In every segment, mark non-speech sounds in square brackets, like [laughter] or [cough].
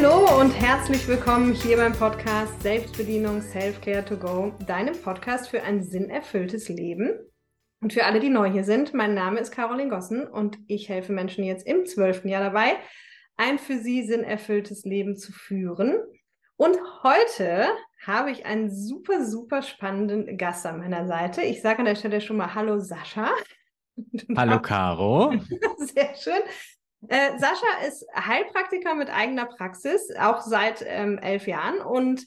Hallo und herzlich willkommen hier beim Podcast Selbstbedienung Self-Care to Go, deinem Podcast für ein sinnerfülltes Leben. Und für alle, die neu hier sind, mein Name ist Caroline Gossen und ich helfe Menschen jetzt im zwölften Jahr dabei, ein für sie sinnerfülltes Leben zu führen. Und heute habe ich einen super, super spannenden Gast an meiner Seite. Ich sage an der Stelle schon mal Hallo Sascha. Hallo [laughs] Caro. Sehr schön. Äh, Sascha ist Heilpraktiker mit eigener Praxis, auch seit ähm, elf Jahren und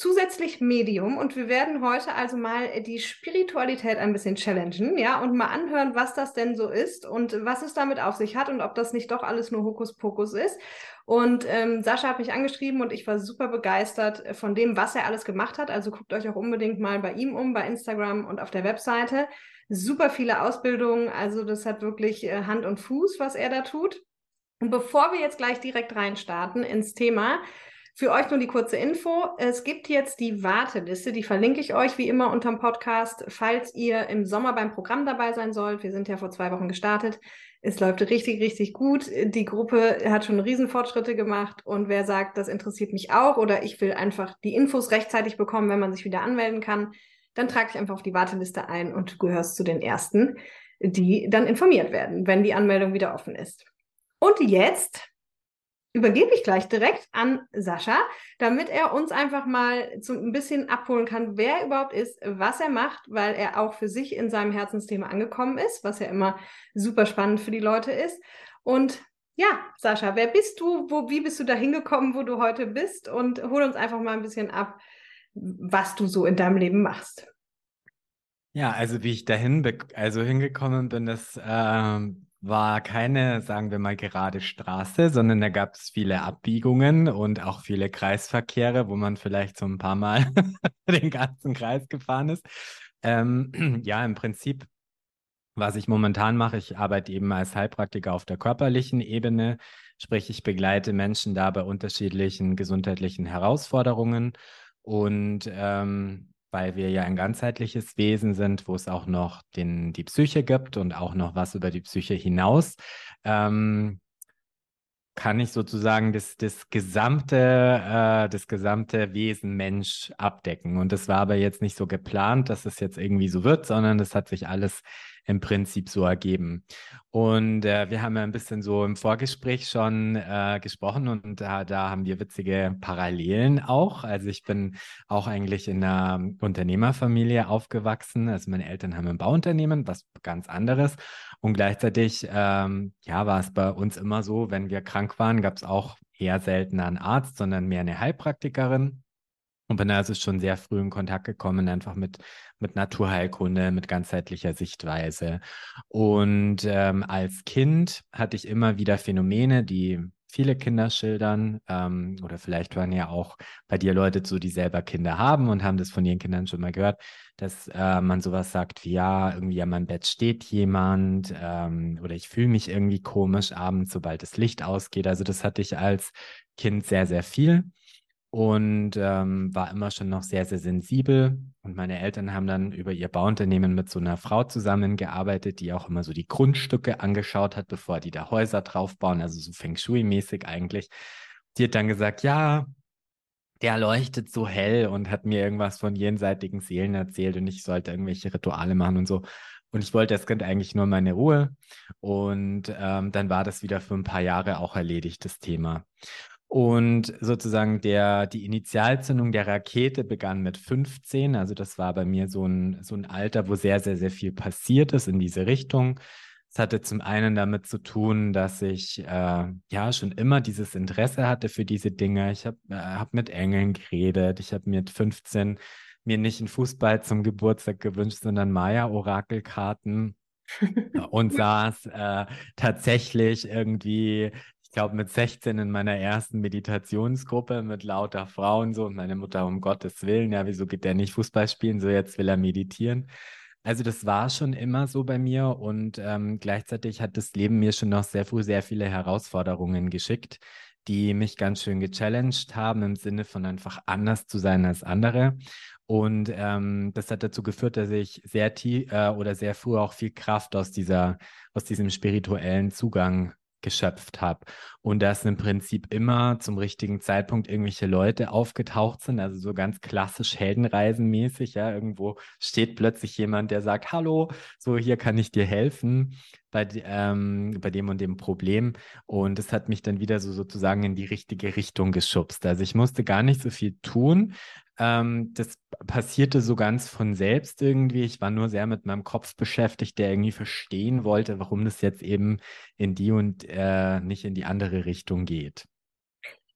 zusätzlich Medium. Und wir werden heute also mal die Spiritualität ein bisschen challengen, ja, und mal anhören, was das denn so ist und was es damit auf sich hat und ob das nicht doch alles nur Hokuspokus ist. Und ähm, Sascha hat mich angeschrieben und ich war super begeistert von dem, was er alles gemacht hat. Also guckt euch auch unbedingt mal bei ihm um, bei Instagram und auf der Webseite super viele Ausbildungen. Also das hat wirklich äh, Hand und Fuß, was er da tut. Und bevor wir jetzt gleich direkt reinstarten ins Thema, für euch nur die kurze Info. Es gibt jetzt die Warteliste, die verlinke ich euch wie immer unterm Podcast, falls ihr im Sommer beim Programm dabei sein sollt. Wir sind ja vor zwei Wochen gestartet. Es läuft richtig, richtig gut. Die Gruppe hat schon Riesenfortschritte gemacht. Und wer sagt, das interessiert mich auch oder ich will einfach die Infos rechtzeitig bekommen, wenn man sich wieder anmelden kann, dann trag dich einfach auf die Warteliste ein und du gehörst zu den ersten, die dann informiert werden, wenn die Anmeldung wieder offen ist. Und jetzt übergebe ich gleich direkt an Sascha, damit er uns einfach mal so ein bisschen abholen kann, wer er überhaupt ist, was er macht, weil er auch für sich in seinem Herzensthema angekommen ist, was ja immer super spannend für die Leute ist. Und ja, Sascha, wer bist du? Wo, wie bist du da hingekommen, wo du heute bist? Und hol uns einfach mal ein bisschen ab, was du so in deinem Leben machst. Ja, also wie ich dahin also hingekommen bin, das äh, war keine, sagen wir mal, gerade Straße, sondern da gab es viele Abbiegungen und auch viele Kreisverkehre, wo man vielleicht so ein paar Mal [laughs] den ganzen Kreis gefahren ist. Ähm, [clears throat] ja, im Prinzip, was ich momentan mache, ich arbeite eben als Heilpraktiker auf der körperlichen Ebene, sprich ich begleite Menschen da bei unterschiedlichen gesundheitlichen Herausforderungen und ähm, weil wir ja ein ganzheitliches Wesen sind, wo es auch noch den, die Psyche gibt und auch noch was über die Psyche hinaus, ähm, kann ich sozusagen das, das gesamte, äh, das gesamte Wesen Mensch abdecken. Und das war aber jetzt nicht so geplant, dass es jetzt irgendwie so wird, sondern das hat sich alles im Prinzip so ergeben. Und äh, wir haben ja ein bisschen so im Vorgespräch schon äh, gesprochen und da, da haben wir witzige Parallelen auch. Also ich bin auch eigentlich in einer Unternehmerfamilie aufgewachsen. Also meine Eltern haben ein Bauunternehmen, was ganz anderes. Und gleichzeitig, ähm, ja, war es bei uns immer so, wenn wir krank waren, gab es auch eher selten einen Arzt, sondern mehr eine Heilpraktikerin. Und bin also schon sehr früh in Kontakt gekommen, einfach mit, mit Naturheilkunde, mit ganzheitlicher Sichtweise. Und ähm, als Kind hatte ich immer wieder Phänomene, die viele Kinder schildern. Ähm, oder vielleicht waren ja auch bei dir Leute so, die selber Kinder haben und haben das von ihren Kindern schon mal gehört, dass äh, man sowas sagt wie, ja, irgendwie an meinem Bett steht jemand ähm, oder ich fühle mich irgendwie komisch abends, sobald das Licht ausgeht. Also das hatte ich als Kind sehr, sehr viel und ähm, war immer schon noch sehr, sehr sensibel. Und meine Eltern haben dann über ihr Bauunternehmen mit so einer Frau zusammengearbeitet, die auch immer so die Grundstücke angeschaut hat, bevor die da Häuser draufbauen, also so Feng Shui-mäßig eigentlich. Die hat dann gesagt, ja, der leuchtet so hell und hat mir irgendwas von jenseitigen Seelen erzählt und ich sollte irgendwelche Rituale machen und so. Und ich wollte als Kind eigentlich nur meine Ruhe. Und ähm, dann war das wieder für ein paar Jahre auch erledigt, das Thema. Und sozusagen der, die Initialzündung der Rakete begann mit 15. Also das war bei mir so ein, so ein Alter, wo sehr, sehr, sehr viel passiert ist in diese Richtung. Es hatte zum einen damit zu tun, dass ich äh, ja schon immer dieses Interesse hatte für diese Dinge. Ich habe äh, hab mit Engeln geredet. Ich habe mit 15 mir nicht einen Fußball zum Geburtstag gewünscht, sondern Maya-Orakelkarten [laughs] und saß äh, tatsächlich irgendwie ich glaube, mit 16 in meiner ersten Meditationsgruppe mit lauter Frauen so und meine Mutter, um Gottes Willen, ja, wieso geht der nicht Fußball spielen? So, jetzt will er meditieren. Also das war schon immer so bei mir und ähm, gleichzeitig hat das Leben mir schon noch sehr früh sehr viele Herausforderungen geschickt, die mich ganz schön gechallenged haben im Sinne von einfach anders zu sein als andere. Und ähm, das hat dazu geführt, dass ich sehr tief äh, oder sehr früh auch viel Kraft aus dieser, aus diesem spirituellen Zugang geschöpft habe. Und dass im Prinzip immer zum richtigen Zeitpunkt irgendwelche Leute aufgetaucht sind, also so ganz klassisch Heldenreisenmäßig, ja, irgendwo steht plötzlich jemand, der sagt, hallo, so hier kann ich dir helfen bei, ähm, bei dem und dem Problem. Und es hat mich dann wieder so sozusagen in die richtige Richtung geschubst. Also ich musste gar nicht so viel tun. Ähm, das passierte so ganz von selbst irgendwie. Ich war nur sehr mit meinem Kopf beschäftigt, der irgendwie verstehen wollte, warum das jetzt eben in die und äh, nicht in die andere Richtung geht.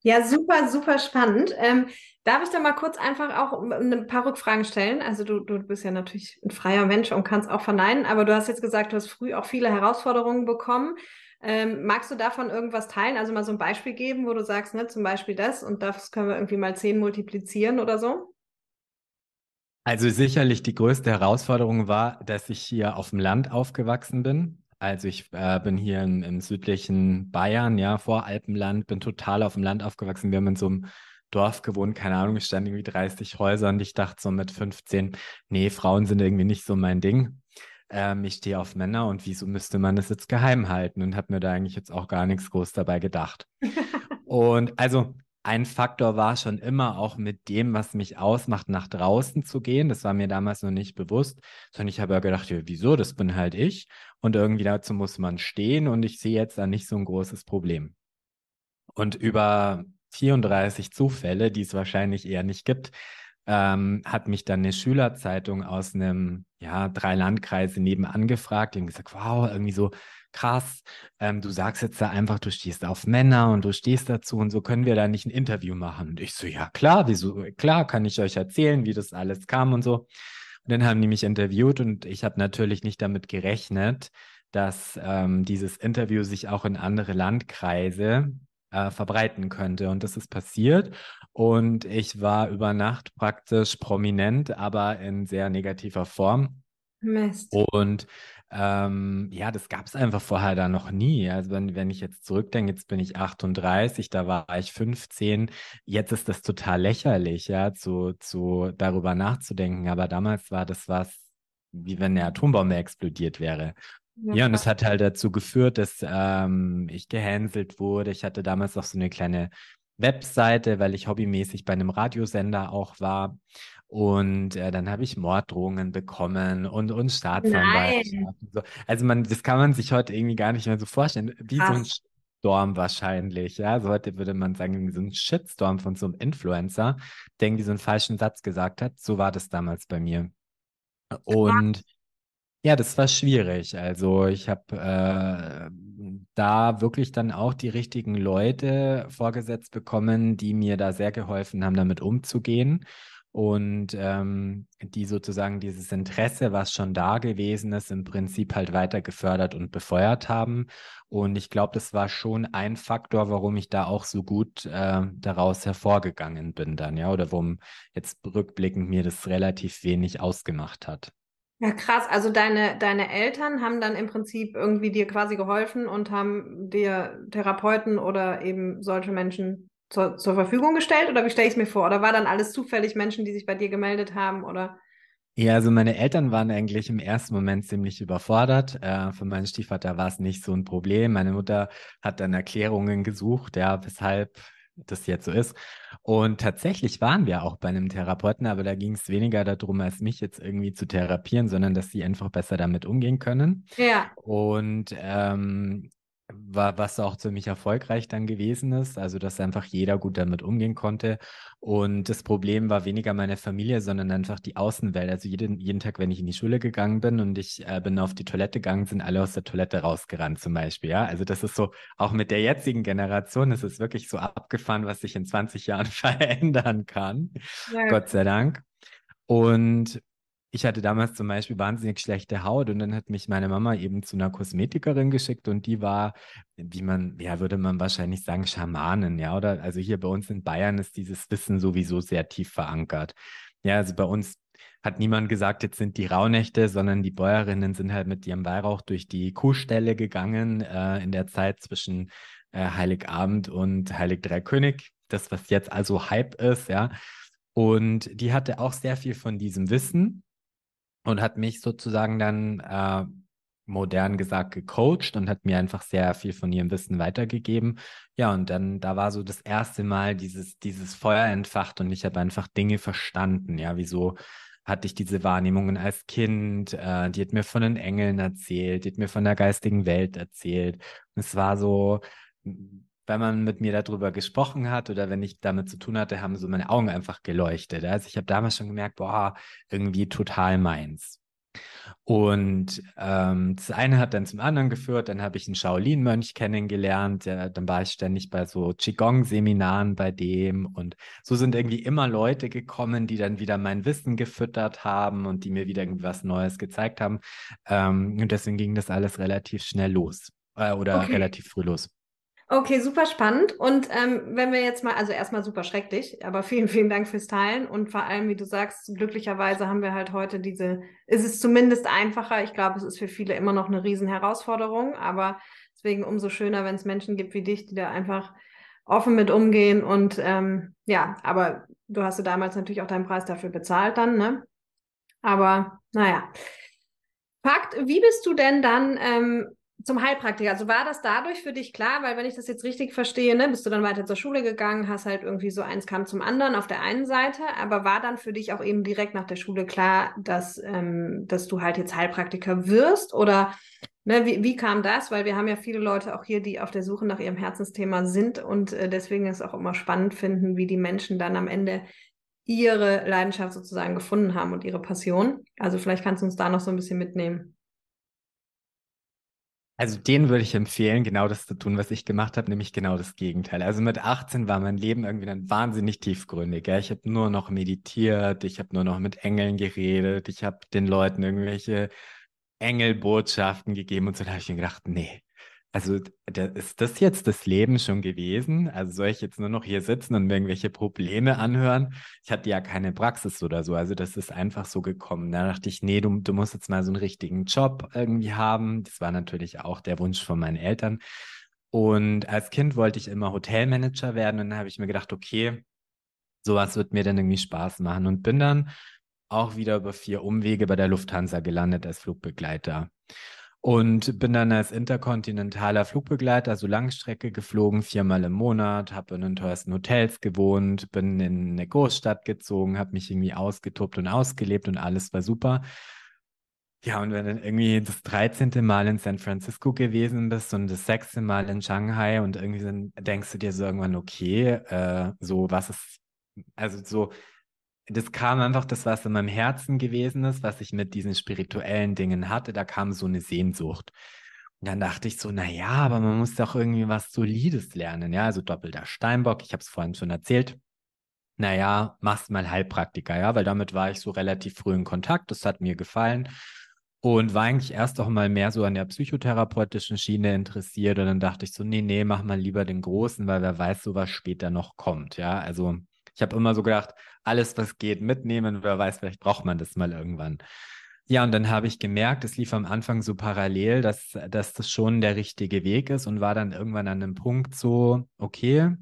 Ja, super, super spannend. Ähm, darf ich da mal kurz einfach auch ein paar Rückfragen stellen? Also du, du bist ja natürlich ein freier Mensch und kannst auch verneinen, aber du hast jetzt gesagt, du hast früh auch viele Herausforderungen bekommen. Ähm, magst du davon irgendwas teilen? Also mal so ein Beispiel geben, wo du sagst, ne, zum Beispiel das und das können wir irgendwie mal zehn multiplizieren oder so? Also sicherlich die größte Herausforderung war, dass ich hier auf dem Land aufgewachsen bin. Also ich äh, bin hier im, im, südlichen Bayern, ja, Voralpenland, bin total auf dem Land aufgewachsen. Wir haben in so einem Dorf gewohnt, keine Ahnung, es standen irgendwie 30 Häuser und ich dachte so mit 15, nee, Frauen sind irgendwie nicht so mein Ding ähm, ich stehe auf Männer und wieso müsste man das jetzt geheim halten und habe mir da eigentlich jetzt auch gar nichts groß dabei gedacht. [laughs] und also ein Faktor war schon immer auch mit dem, was mich ausmacht, nach draußen zu gehen. Das war mir damals noch nicht bewusst, sondern ich habe ja gedacht, ja, wieso, das bin halt ich. Und irgendwie dazu muss man stehen und ich sehe jetzt da nicht so ein großes Problem. Und über 34 Zufälle, die es wahrscheinlich eher nicht gibt, ähm, hat mich dann eine Schülerzeitung aus einem, ja, drei Landkreise nebenan gefragt. Die haben gesagt, wow, irgendwie so krass, ähm, du sagst jetzt da einfach, du stehst auf Männer und du stehst dazu und so können wir da nicht ein Interview machen. Und ich so, ja klar, wieso, klar, kann ich euch erzählen, wie das alles kam und so. Und dann haben die mich interviewt und ich habe natürlich nicht damit gerechnet, dass ähm, dieses Interview sich auch in andere Landkreise äh, verbreiten könnte. Und das ist passiert. Und ich war über Nacht praktisch prominent, aber in sehr negativer Form. Mist. Und ähm, ja, das gab es einfach vorher da noch nie. Also wenn, wenn ich jetzt zurückdenke, jetzt bin ich 38, da war ich 15. Jetzt ist das total lächerlich, ja, zu, zu darüber nachzudenken. Aber damals war das was, wie wenn eine Atombombe explodiert wäre. Ja, und es hat halt dazu geführt, dass ähm, ich gehänselt wurde. Ich hatte damals auch so eine kleine Webseite, weil ich hobbymäßig bei einem Radiosender auch war. Und äh, dann habe ich Morddrohungen bekommen und, und Staatsanwaltschaft. So. Also man, das kann man sich heute irgendwie gar nicht mehr so vorstellen. Wie Ach. so ein Storm wahrscheinlich. Ja, so heute würde man sagen, so ein Shitstorm von so einem Influencer, der irgendwie so einen falschen Satz gesagt hat. So war das damals bei mir. Und ja, das war schwierig. Also ich habe äh, da wirklich dann auch die richtigen Leute vorgesetzt bekommen, die mir da sehr geholfen haben, damit umzugehen und ähm, die sozusagen dieses Interesse, was schon da gewesen ist, im Prinzip halt weiter gefördert und befeuert haben. Und ich glaube, das war schon ein Faktor, warum ich da auch so gut äh, daraus hervorgegangen bin dann, ja, oder warum jetzt rückblickend mir das relativ wenig ausgemacht hat. Ja, krass. Also deine, deine Eltern haben dann im Prinzip irgendwie dir quasi geholfen und haben dir Therapeuten oder eben solche Menschen zur, zur Verfügung gestellt? Oder wie stelle ich es mir vor? Oder war dann alles zufällig Menschen, die sich bei dir gemeldet haben? Oder? Ja, also meine Eltern waren eigentlich im ersten Moment ziemlich überfordert. Äh, für meinen Stiefvater war es nicht so ein Problem. Meine Mutter hat dann Erklärungen gesucht, ja, weshalb das jetzt so ist. Und tatsächlich waren wir auch bei einem Therapeuten, aber da ging es weniger darum, als mich jetzt irgendwie zu therapieren, sondern dass sie einfach besser damit umgehen können. Ja. Und ähm, was auch ziemlich erfolgreich dann gewesen ist, also dass einfach jeder gut damit umgehen konnte. Und das Problem war weniger meine Familie, sondern einfach die Außenwelt. Also jeden, jeden Tag, wenn ich in die Schule gegangen bin und ich äh, bin auf die Toilette gegangen, sind alle aus der Toilette rausgerannt zum Beispiel. Ja, also das ist so, auch mit der jetzigen Generation ist es wirklich so abgefahren, was sich in 20 Jahren [laughs] verändern kann. Ja. Gott sei Dank. Und ich hatte damals zum Beispiel wahnsinnig schlechte Haut und dann hat mich meine Mama eben zu einer Kosmetikerin geschickt und die war, wie man, ja, würde man wahrscheinlich sagen, Schamanen, ja, oder? Also hier bei uns in Bayern ist dieses Wissen sowieso sehr tief verankert. Ja, also bei uns hat niemand gesagt, jetzt sind die Rauhnächte, sondern die Bäuerinnen sind halt mit ihrem Weihrauch durch die Kuhställe gegangen äh, in der Zeit zwischen äh, Heiligabend und Heilig Dreikönig. Das, was jetzt also Hype ist, ja. Und die hatte auch sehr viel von diesem Wissen und hat mich sozusagen dann äh, modern gesagt gecoacht und hat mir einfach sehr viel von ihrem Wissen weitergegeben. Ja, und dann, da war so das erste Mal dieses, dieses Feuer entfacht und ich habe einfach Dinge verstanden. Ja, wieso hatte ich diese Wahrnehmungen als Kind? Äh, die hat mir von den Engeln erzählt, die hat mir von der geistigen Welt erzählt. Und es war so, wenn man mit mir darüber gesprochen hat oder wenn ich damit zu tun hatte, haben so meine Augen einfach geleuchtet. Also ich habe damals schon gemerkt, boah, irgendwie total meins. Und ähm, das eine hat dann zum anderen geführt. Dann habe ich einen Shaolin-Mönch kennengelernt. Der, dann war ich ständig bei so Qigong-Seminaren bei dem. Und so sind irgendwie immer Leute gekommen, die dann wieder mein Wissen gefüttert haben und die mir wieder irgendwas Neues gezeigt haben. Ähm, und deswegen ging das alles relativ schnell los äh, oder okay. relativ früh los. Okay, super spannend. Und ähm, wenn wir jetzt mal, also erstmal super schrecklich, aber [laughs] vielen, vielen Dank fürs Teilen. Und vor allem, wie du sagst, glücklicherweise haben wir halt heute diese, ist es zumindest einfacher. Ich glaube, es ist für viele immer noch eine Riesenherausforderung, aber deswegen umso schöner, wenn es Menschen gibt wie dich, die da einfach offen mit umgehen. Und ähm, ja, aber du hast ja damals natürlich auch deinen Preis dafür bezahlt dann, ne? Aber naja. Fakt, wie bist du denn dann ähm, zum Heilpraktiker. Also war das dadurch für dich klar, weil wenn ich das jetzt richtig verstehe, ne, bist du dann weiter zur Schule gegangen, hast halt irgendwie so eins kam zum anderen auf der einen Seite, aber war dann für dich auch eben direkt nach der Schule klar, dass, ähm, dass du halt jetzt Heilpraktiker wirst oder ne, wie, wie kam das? Weil wir haben ja viele Leute auch hier, die auf der Suche nach ihrem Herzensthema sind und äh, deswegen ist es auch immer spannend finden, wie die Menschen dann am Ende ihre Leidenschaft sozusagen gefunden haben und ihre Passion. Also vielleicht kannst du uns da noch so ein bisschen mitnehmen. Also den würde ich empfehlen, genau das zu tun, was ich gemacht habe, nämlich genau das Gegenteil. Also mit 18 war mein Leben irgendwie dann wahnsinnig tiefgründig. Ja? Ich habe nur noch meditiert, ich habe nur noch mit Engeln geredet, ich habe den Leuten irgendwelche Engelbotschaften gegeben und so. Da habe ich mir gedacht, nee, also ist das jetzt das Leben schon gewesen? Also soll ich jetzt nur noch hier sitzen und mir irgendwelche Probleme anhören? Ich hatte ja keine Praxis oder so. Also das ist einfach so gekommen. Da dachte ich, nee, du, du musst jetzt mal so einen richtigen Job irgendwie haben. Das war natürlich auch der Wunsch von meinen Eltern. Und als Kind wollte ich immer Hotelmanager werden. Und dann habe ich mir gedacht, okay, sowas wird mir dann irgendwie Spaß machen. Und bin dann auch wieder über vier Umwege bei der Lufthansa gelandet als Flugbegleiter. Und bin dann als interkontinentaler Flugbegleiter, also Langstrecke geflogen, viermal im Monat, habe in den teuersten Hotels gewohnt, bin in eine Großstadt gezogen, habe mich irgendwie ausgetobt und ausgelebt und alles war super. Ja, und wenn du dann irgendwie das 13. Mal in San Francisco gewesen bist und das sechste Mal in Shanghai und irgendwie dann denkst du dir so irgendwann, okay, äh, so was ist, also so, das kam einfach das, was in meinem Herzen gewesen ist, was ich mit diesen spirituellen Dingen hatte. Da kam so eine Sehnsucht. Und dann dachte ich so, naja, aber man muss doch irgendwie was Solides lernen. Ja, also doppelter Steinbock, ich habe es vorhin schon erzählt. Naja, machst mal Heilpraktiker, ja, weil damit war ich so relativ früh in Kontakt. Das hat mir gefallen und war eigentlich erst auch mal mehr so an der psychotherapeutischen Schiene interessiert. Und dann dachte ich so, nee, nee, mach mal lieber den Großen, weil wer weiß, so was später noch kommt. Ja, also ich habe immer so gedacht, alles, was geht, mitnehmen. Wer weiß, vielleicht braucht man das mal irgendwann. Ja, und dann habe ich gemerkt, es lief am Anfang so parallel, dass, dass das schon der richtige Weg ist und war dann irgendwann an einem Punkt so, okay,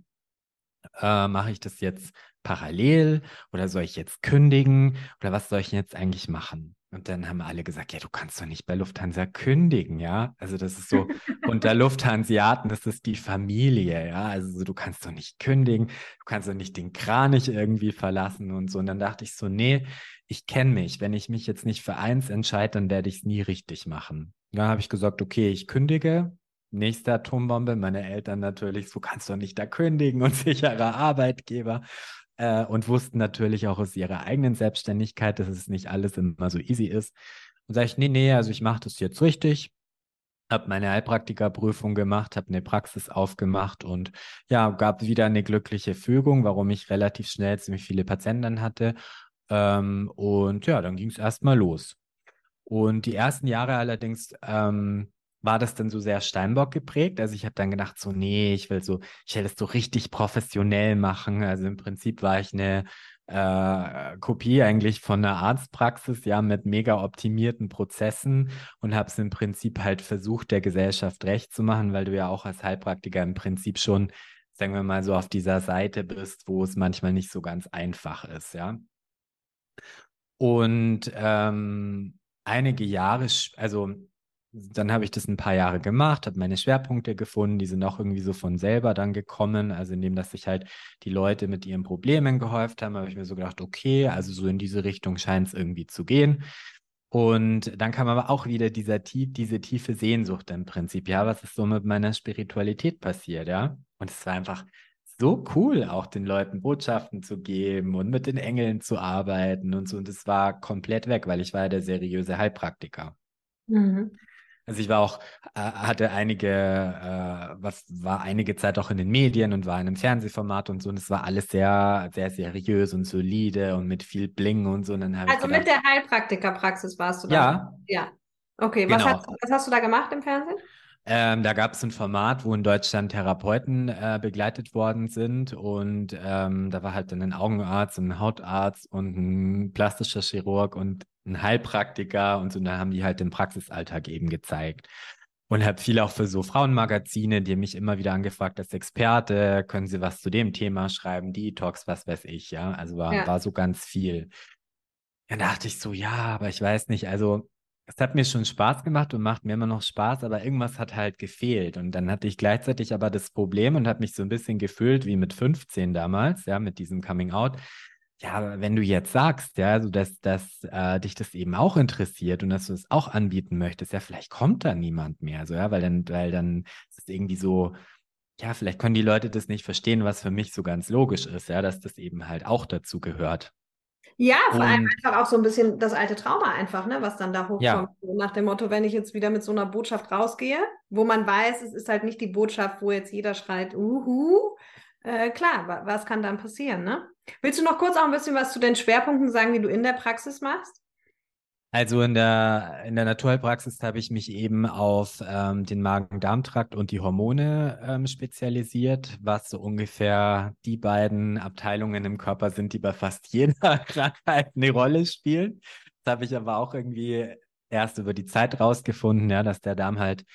äh, mache ich das jetzt parallel oder soll ich jetzt kündigen oder was soll ich jetzt eigentlich machen? Und dann haben alle gesagt, ja, du kannst doch nicht bei Lufthansa kündigen, ja. Also das ist so, unter [laughs] Lufthansiaten, das ist die Familie, ja. Also du kannst doch nicht kündigen, du kannst doch nicht den Kranich irgendwie verlassen und so. Und dann dachte ich so, nee, ich kenne mich. Wenn ich mich jetzt nicht für eins entscheide, dann werde ich es nie richtig machen. Dann habe ich gesagt, okay, ich kündige. Nächste Atombombe, meine Eltern natürlich, so kannst du nicht da kündigen und sicherer Arbeitgeber äh, und wussten natürlich auch aus ihrer eigenen Selbstständigkeit, dass es nicht alles immer so easy ist. Und sage ich, nee, nee, also ich mache das jetzt richtig, habe meine Heilpraktikerprüfung gemacht, habe eine Praxis aufgemacht und ja, gab wieder eine glückliche Fügung, warum ich relativ schnell ziemlich viele Patienten hatte. Ähm, und ja, dann ging es erstmal los. Und die ersten Jahre allerdings ähm, war das dann so sehr Steinbock geprägt. Also ich habe dann gedacht, so, nee, ich will so, ich will das so richtig professionell machen. Also im Prinzip war ich eine äh, Kopie eigentlich von einer Arztpraxis, ja, mit mega optimierten Prozessen und habe es im Prinzip halt versucht, der Gesellschaft recht zu machen, weil du ja auch als Heilpraktiker im Prinzip schon, sagen wir mal, so auf dieser Seite bist, wo es manchmal nicht so ganz einfach ist, ja. Und ähm, einige Jahre, also dann habe ich das ein paar Jahre gemacht, habe meine Schwerpunkte gefunden, die sind auch irgendwie so von selber dann gekommen. Also indem, dass sich halt die Leute mit ihren Problemen gehäuft haben, habe ich mir so gedacht, okay, also so in diese Richtung scheint es irgendwie zu gehen. Und dann kam aber auch wieder dieser diese tiefe Sehnsucht im Prinzip, ja, was ist so mit meiner Spiritualität passiert, ja? Und es war einfach so cool, auch den Leuten Botschaften zu geben und mit den Engeln zu arbeiten und so. Und es war komplett weg, weil ich war der seriöse Heilpraktiker. Mhm. Also ich war auch, äh, hatte einige, äh, was war einige Zeit auch in den Medien und war in einem Fernsehformat und so. Und es war alles sehr, sehr seriös und solide und mit viel Bling und so. Und dann also gedacht, mit der Heilpraktikerpraxis warst du da? Ja. Ja. Okay, genau. was, hast, was hast du da gemacht im Fernsehen? Ähm, da gab es ein Format, wo in Deutschland Therapeuten äh, begleitet worden sind und ähm, da war halt dann ein Augenarzt, ein Hautarzt und ein plastischer Chirurg und ein Heilpraktiker und so. Und dann haben die halt den Praxisalltag eben gezeigt. Und habe viel auch für so Frauenmagazine, die haben mich immer wieder angefragt als Experte, können Sie was zu dem Thema schreiben, Detox, was weiß ich, ja. Also war, ja. war so ganz viel. Dann dachte ich so, ja, aber ich weiß nicht, also es hat mir schon Spaß gemacht und macht mir immer noch Spaß, aber irgendwas hat halt gefehlt. Und dann hatte ich gleichzeitig aber das Problem und habe mich so ein bisschen gefühlt wie mit 15 damals, ja, mit diesem Coming Out. Ja, wenn du jetzt sagst, ja, also dass, dass äh, dich das eben auch interessiert und dass du es auch anbieten möchtest, ja, vielleicht kommt da niemand mehr, so, ja, weil dann, weil dann ist es irgendwie so, ja, vielleicht können die Leute das nicht verstehen, was für mich so ganz logisch ist, ja, dass das eben halt auch dazu gehört. Ja, vor und, allem einfach auch so ein bisschen das alte Trauma einfach, ne, was dann da hochkommt. Ja. Nach dem Motto, wenn ich jetzt wieder mit so einer Botschaft rausgehe, wo man weiß, es ist halt nicht die Botschaft, wo jetzt jeder schreit, uhu. Äh, klar, was kann dann passieren, ne? Willst du noch kurz auch ein bisschen was zu den Schwerpunkten sagen, die du in der Praxis machst? Also in der, in der Naturheilpraxis habe ich mich eben auf ähm, den Magen-Darm-Trakt und die Hormone ähm, spezialisiert, was so ungefähr die beiden Abteilungen im Körper sind, die bei fast jeder [laughs] Krankheit eine Rolle spielen. Das habe ich aber auch irgendwie erst über die Zeit rausgefunden, ja, dass der Darm halt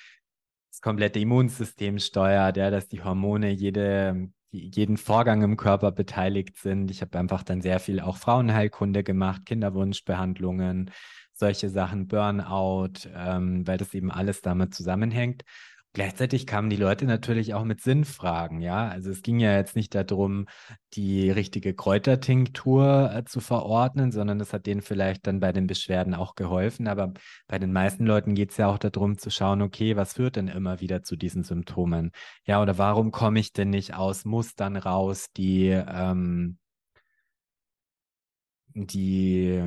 das komplette Immunsystem steuert, ja, dass die Hormone jede, jeden Vorgang im Körper beteiligt sind. Ich habe einfach dann sehr viel auch Frauenheilkunde gemacht, Kinderwunschbehandlungen, solche Sachen, Burnout, ähm, weil das eben alles damit zusammenhängt. Gleichzeitig kamen die Leute natürlich auch mit Sinnfragen, ja. Also es ging ja jetzt nicht darum, die richtige Kräutertinktur äh, zu verordnen, sondern das hat denen vielleicht dann bei den Beschwerden auch geholfen. Aber bei den meisten Leuten geht es ja auch darum zu schauen, okay, was führt denn immer wieder zu diesen Symptomen? Ja, oder warum komme ich denn nicht aus Mustern raus, die, ähm, die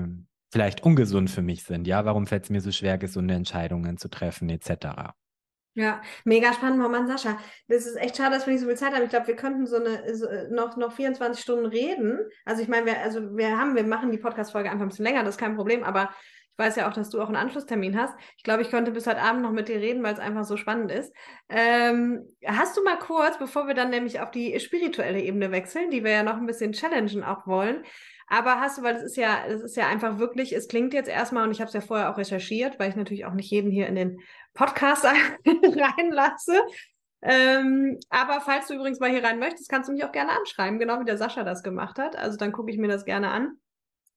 vielleicht ungesund für mich sind. Ja, warum fällt es mir so schwer, gesunde Entscheidungen zu treffen, etc. Ja, mega spannend, Mann, Sascha. Das ist echt schade, dass wir nicht so viel Zeit haben. Ich glaube, wir könnten so eine so, noch, noch 24 Stunden reden. Also ich meine, wir, also wir haben, wir machen die Podcast-Folge einfach ein bisschen länger, das ist kein Problem, aber ich weiß ja auch, dass du auch einen Anschlusstermin hast. Ich glaube, ich könnte bis heute Abend noch mit dir reden, weil es einfach so spannend ist. Ähm, hast du mal kurz, bevor wir dann nämlich auf die spirituelle Ebene wechseln, die wir ja noch ein bisschen challengen auch wollen, aber hast du, weil es ist ja, es ist ja einfach wirklich, es klingt jetzt erstmal, und ich habe es ja vorher auch recherchiert, weil ich natürlich auch nicht jeden hier in den Podcast [laughs] reinlasse. Ähm, aber falls du übrigens mal hier rein möchtest, kannst du mich auch gerne anschreiben, genau wie der Sascha das gemacht hat. Also dann gucke ich mir das gerne an.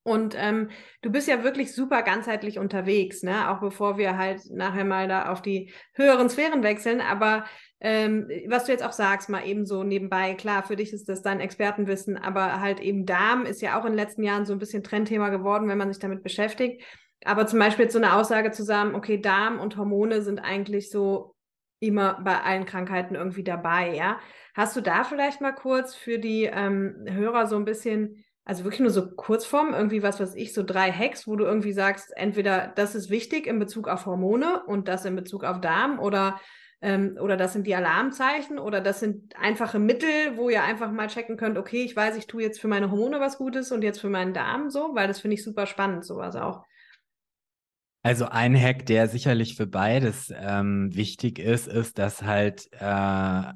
Und ähm, du bist ja wirklich super ganzheitlich unterwegs, ne? Auch bevor wir halt nachher mal da auf die höheren Sphären wechseln. Aber ähm, was du jetzt auch sagst, mal eben so nebenbei, klar, für dich ist das dein Expertenwissen, aber halt eben Darm ist ja auch in den letzten Jahren so ein bisschen Trendthema geworden, wenn man sich damit beschäftigt. Aber zum Beispiel jetzt so eine Aussage zu sagen, okay, Darm und Hormone sind eigentlich so immer bei allen Krankheiten irgendwie dabei, ja. Hast du da vielleicht mal kurz für die ähm, Hörer so ein bisschen, also wirklich nur so Kurzform, irgendwie was, was ich, so drei Hacks, wo du irgendwie sagst, entweder das ist wichtig in Bezug auf Hormone und das in Bezug auf Darm oder ähm, oder das sind die Alarmzeichen oder das sind einfache Mittel, wo ihr einfach mal checken könnt, okay, ich weiß, ich tue jetzt für meine Hormone was Gutes und jetzt für meinen Darm so, weil das finde ich super spannend, sowas auch. Also ein Hack, der sicherlich für beides ähm, wichtig ist, ist, dass halt äh,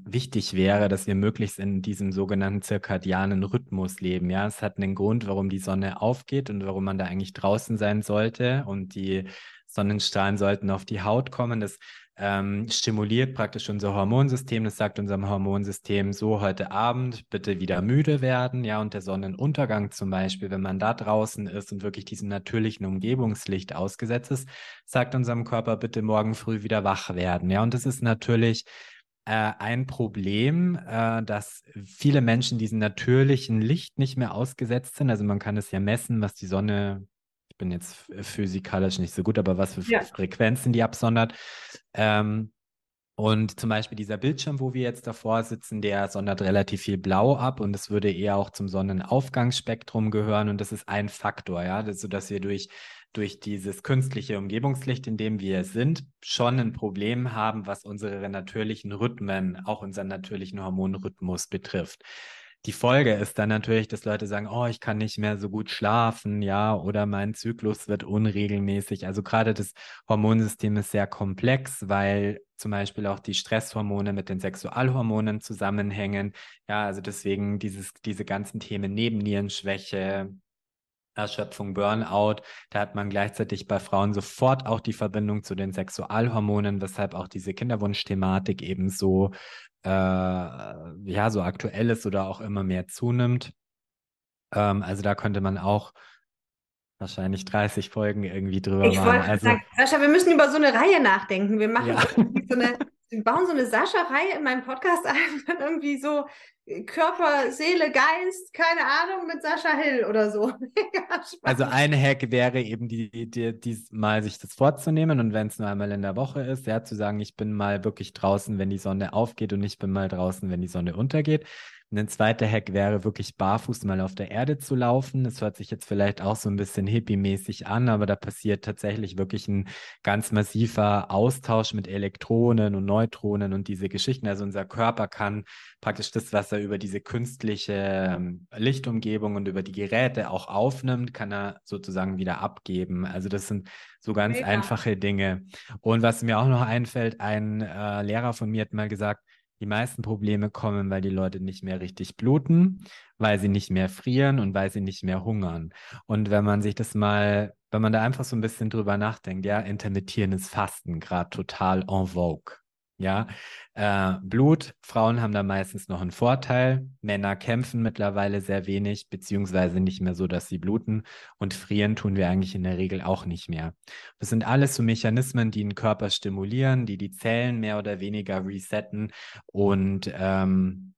wichtig wäre, dass wir möglichst in diesem sogenannten zirkadianen Rhythmus leben. Ja, es hat einen Grund, warum die Sonne aufgeht und warum man da eigentlich draußen sein sollte und die Sonnenstrahlen sollten auf die Haut kommen. Das ähm, stimuliert praktisch unser Hormonsystem. Das sagt unserem Hormonsystem so heute Abend bitte wieder müde werden. Ja, und der Sonnenuntergang zum Beispiel, wenn man da draußen ist und wirklich diesem natürlichen Umgebungslicht ausgesetzt ist, sagt unserem Körper bitte morgen früh wieder wach werden. Ja, und das ist natürlich äh, ein Problem, äh, dass viele Menschen diesem natürlichen Licht nicht mehr ausgesetzt sind. Also man kann es ja messen, was die Sonne bin jetzt physikalisch nicht so gut, aber was für ja. Frequenzen die absondert. Ähm, und zum Beispiel dieser Bildschirm, wo wir jetzt davor sitzen, der sondert relativ viel Blau ab und es würde eher auch zum Sonnenaufgangsspektrum gehören und das ist ein Faktor, ja, das, sodass wir durch, durch dieses künstliche Umgebungslicht, in dem wir sind, schon ein Problem haben, was unsere natürlichen Rhythmen, auch unseren natürlichen Hormonrhythmus betrifft. Die Folge ist dann natürlich, dass Leute sagen, oh, ich kann nicht mehr so gut schlafen, ja, oder mein Zyklus wird unregelmäßig. Also gerade das Hormonsystem ist sehr komplex, weil zum Beispiel auch die Stresshormone mit den Sexualhormonen zusammenhängen. Ja, also deswegen dieses, diese ganzen Themen Nebennierenschwäche, Erschöpfung, Burnout, da hat man gleichzeitig bei Frauen sofort auch die Verbindung zu den Sexualhormonen, weshalb auch diese Kinderwunschthematik eben so äh, ja so aktuell ist oder auch immer mehr zunimmt. Ähm, also da könnte man auch wahrscheinlich 30 Folgen irgendwie drüber ich machen. Also, sagen, Sascha, wir müssen über so eine Reihe nachdenken. Wir machen ja. so eine, [laughs] bauen so eine Sascha-Reihe in meinem Podcast [laughs] ein, irgendwie so Körper, Seele, Geist, keine Ahnung, mit Sascha Hill oder so. [laughs] also ein Hack wäre eben, die, die, die, mal sich das vorzunehmen und wenn es nur einmal in der Woche ist, ja, zu sagen, ich bin mal wirklich draußen, wenn die Sonne aufgeht und ich bin mal draußen, wenn die Sonne untergeht. Ein zweiter Hack wäre wirklich barfuß mal auf der Erde zu laufen. Das hört sich jetzt vielleicht auch so ein bisschen hippie-mäßig an, aber da passiert tatsächlich wirklich ein ganz massiver Austausch mit Elektronen und Neutronen und diese Geschichten. Also unser Körper kann praktisch das, was er über diese künstliche ähm, Lichtumgebung und über die Geräte auch aufnimmt, kann er sozusagen wieder abgeben. Also das sind so ganz Mega. einfache Dinge. Und was mir auch noch einfällt, ein äh, Lehrer von mir hat mal gesagt, die meisten Probleme kommen, weil die Leute nicht mehr richtig bluten, weil sie nicht mehr frieren und weil sie nicht mehr hungern. Und wenn man sich das mal, wenn man da einfach so ein bisschen drüber nachdenkt, ja, intermittierendes Fasten gerade total en vogue. Ja, äh, Blut, Frauen haben da meistens noch einen Vorteil. Männer kämpfen mittlerweile sehr wenig, beziehungsweise nicht mehr so, dass sie bluten. Und frieren tun wir eigentlich in der Regel auch nicht mehr. Das sind alles so Mechanismen, die den Körper stimulieren, die die Zellen mehr oder weniger resetten. Und ähm,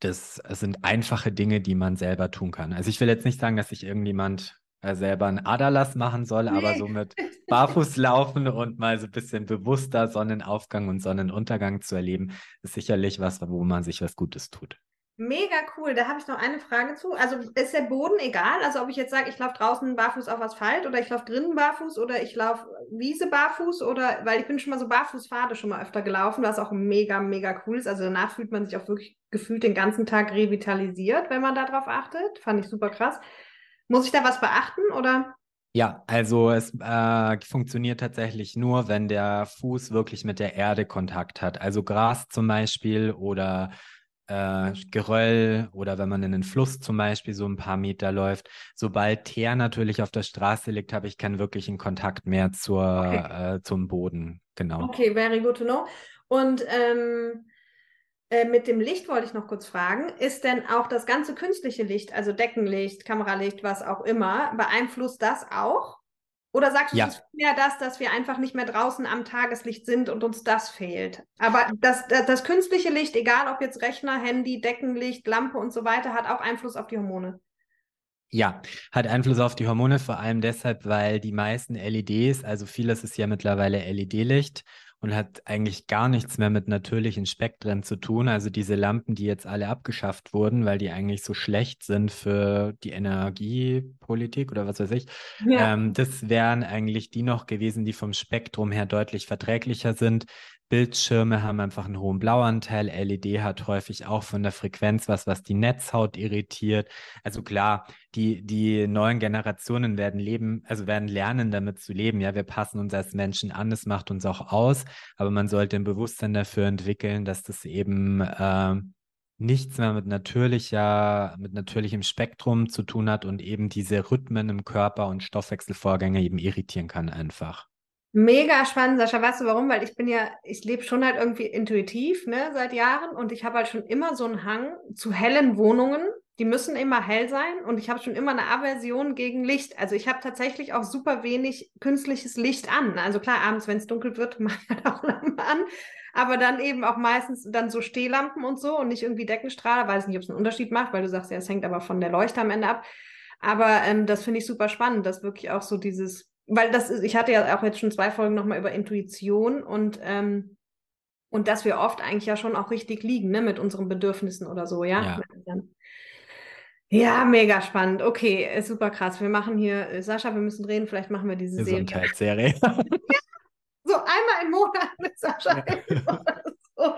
das sind einfache Dinge, die man selber tun kann. Also ich will jetzt nicht sagen, dass sich irgendjemand selber einen Aderlass machen soll, nee. aber so mit [laughs] barfuß laufen und mal so ein bisschen bewusster Sonnenaufgang und Sonnenuntergang zu erleben, ist sicherlich was, wo man sich was Gutes tut. Mega cool. Da habe ich noch eine Frage zu. Also ist der Boden egal? Also ob ich jetzt sage, ich laufe draußen barfuß auf Asphalt oder ich laufe drinnen barfuß oder ich laufe Wiese barfuß oder weil ich bin schon mal so Barfußpfade schon mal öfter gelaufen, was auch mega, mega cool ist. Also danach fühlt man sich auch wirklich gefühlt den ganzen Tag revitalisiert, wenn man darauf achtet. Fand ich super krass. Muss ich da was beachten oder? Ja, also es äh, funktioniert tatsächlich nur, wenn der Fuß wirklich mit der Erde Kontakt hat. Also Gras zum Beispiel oder äh, Geröll oder wenn man in den Fluss zum Beispiel so ein paar Meter läuft. Sobald Teer natürlich auf der Straße liegt, habe ich keinen wirklichen Kontakt mehr zur, okay. äh, zum Boden. Genau. Okay, very good to know. Und ähm, äh, mit dem Licht wollte ich noch kurz fragen, ist denn auch das ganze künstliche Licht, also Deckenlicht, Kameralicht, was auch immer, beeinflusst das auch? Oder sagst du, ja. mehr das, dass wir einfach nicht mehr draußen am Tageslicht sind und uns das fehlt? Aber das, das, das künstliche Licht, egal ob jetzt Rechner, Handy, Deckenlicht, Lampe und so weiter, hat auch Einfluss auf die Hormone. Ja, hat Einfluss auf die Hormone, vor allem deshalb, weil die meisten LEDs, also vieles ist ja mittlerweile LED-Licht und hat eigentlich gar nichts mehr mit natürlichen Spektren zu tun. Also diese Lampen, die jetzt alle abgeschafft wurden, weil die eigentlich so schlecht sind für die Energiepolitik oder was weiß ich. Ja. Ähm, das wären eigentlich die noch gewesen, die vom Spektrum her deutlich verträglicher sind. Bildschirme haben einfach einen hohen Blauanteil. LED hat häufig auch von der Frequenz was, was die Netzhaut irritiert. Also klar, die, die neuen Generationen werden leben, also werden lernen, damit zu leben. Ja, wir passen uns als Menschen an, das macht uns auch aus. Aber man sollte ein Bewusstsein dafür entwickeln, dass das eben äh, nichts mehr mit natürlicher, mit natürlichem Spektrum zu tun hat und eben diese Rhythmen im Körper und Stoffwechselvorgänge eben irritieren kann einfach. Mega spannend, Sascha. Weißt du warum? Weil ich bin ja, ich lebe schon halt irgendwie intuitiv, ne, seit Jahren und ich habe halt schon immer so einen Hang zu hellen Wohnungen. Die müssen immer hell sein und ich habe schon immer eine Aversion gegen Licht. Also ich habe tatsächlich auch super wenig künstliches Licht an. Also klar, abends, wenn es dunkel wird, [laughs] mache ich halt auch Lampen an. Aber dann eben auch meistens dann so Stehlampen und so und nicht irgendwie Deckenstrahler. Weiß nicht, ob es einen Unterschied macht, weil du sagst ja, es hängt aber von der Leuchte am Ende ab. Aber ähm, das finde ich super spannend, dass wirklich auch so dieses weil das ist, ich hatte ja auch jetzt schon zwei Folgen nochmal über Intuition und, ähm, und dass wir oft eigentlich ja schon auch richtig liegen, ne, mit unseren Bedürfnissen oder so, ja. Ja, ja mega spannend. Okay, super krass. Wir machen hier, äh, Sascha, wir müssen reden, vielleicht machen wir diese Serie. [laughs] so einmal im Monat mit Sascha. [laughs] so.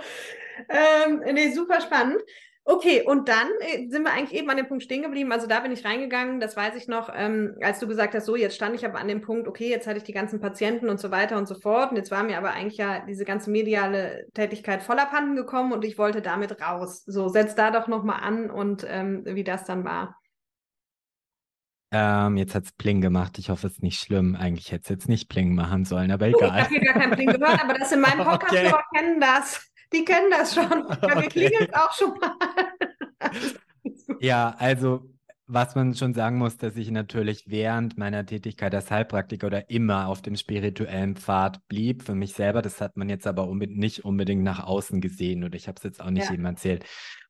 ähm, nee, super spannend. Okay, und dann äh, sind wir eigentlich eben an dem Punkt stehen geblieben. Also da bin ich reingegangen, das weiß ich noch, ähm, als du gesagt hast, so, jetzt stand ich aber an dem Punkt, okay, jetzt hatte ich die ganzen Patienten und so weiter und so fort. Und jetzt war mir aber eigentlich ja diese ganze mediale Tätigkeit voller Panden gekommen und ich wollte damit raus. So, setz da doch nochmal an und ähm, wie das dann war. Ähm, jetzt hat es Pling gemacht. Ich hoffe, es ist nicht schlimm. Eigentlich hätte es jetzt nicht Pling machen sollen, aber egal. Oh, ich habe hier gar kein Pling gehört, aber das in meinem [laughs] Podcast okay. kennen das. Die kennen das schon. Bei mir klingelt auch schon mal. [laughs] [laughs] ja, also was man schon sagen muss, dass ich natürlich während meiner Tätigkeit als Heilpraktiker oder immer auf dem spirituellen Pfad blieb. Für mich selber, das hat man jetzt aber unbedingt, nicht unbedingt nach außen gesehen oder ich habe es jetzt auch nicht ja. jedem erzählt.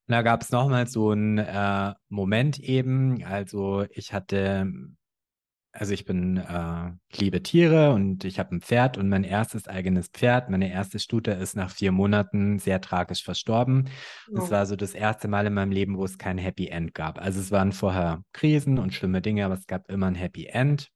Und da gab es nochmal so einen äh, Moment eben. Also ich hatte also ich bin, äh, liebe Tiere und ich habe ein Pferd und mein erstes eigenes Pferd, meine erste Stute ist nach vier Monaten sehr tragisch verstorben. Oh. Das war so das erste Mal in meinem Leben, wo es kein Happy End gab. Also es waren vorher Krisen und schlimme Dinge, aber es gab immer ein Happy End.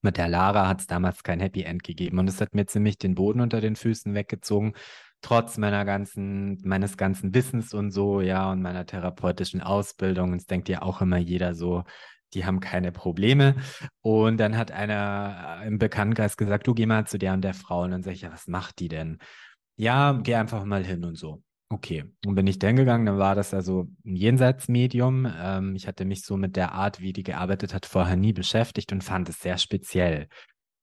Mit der Lara hat es damals kein Happy End gegeben und es hat mir ziemlich den Boden unter den Füßen weggezogen trotz meiner ganzen, meines ganzen Wissens und so, ja, und meiner therapeutischen Ausbildung. Und es denkt ja auch immer jeder so, die haben keine Probleme. Und dann hat einer äh, im Bekanntenkreis gesagt, du geh mal zu der und der Frau. Und dann sage ich, ja, was macht die denn? Ja, geh einfach mal hin und so. Okay. Und bin ich dann gegangen, dann war das also ein Jenseitsmedium. Ähm, ich hatte mich so mit der Art, wie die gearbeitet hat, vorher nie beschäftigt und fand es sehr speziell.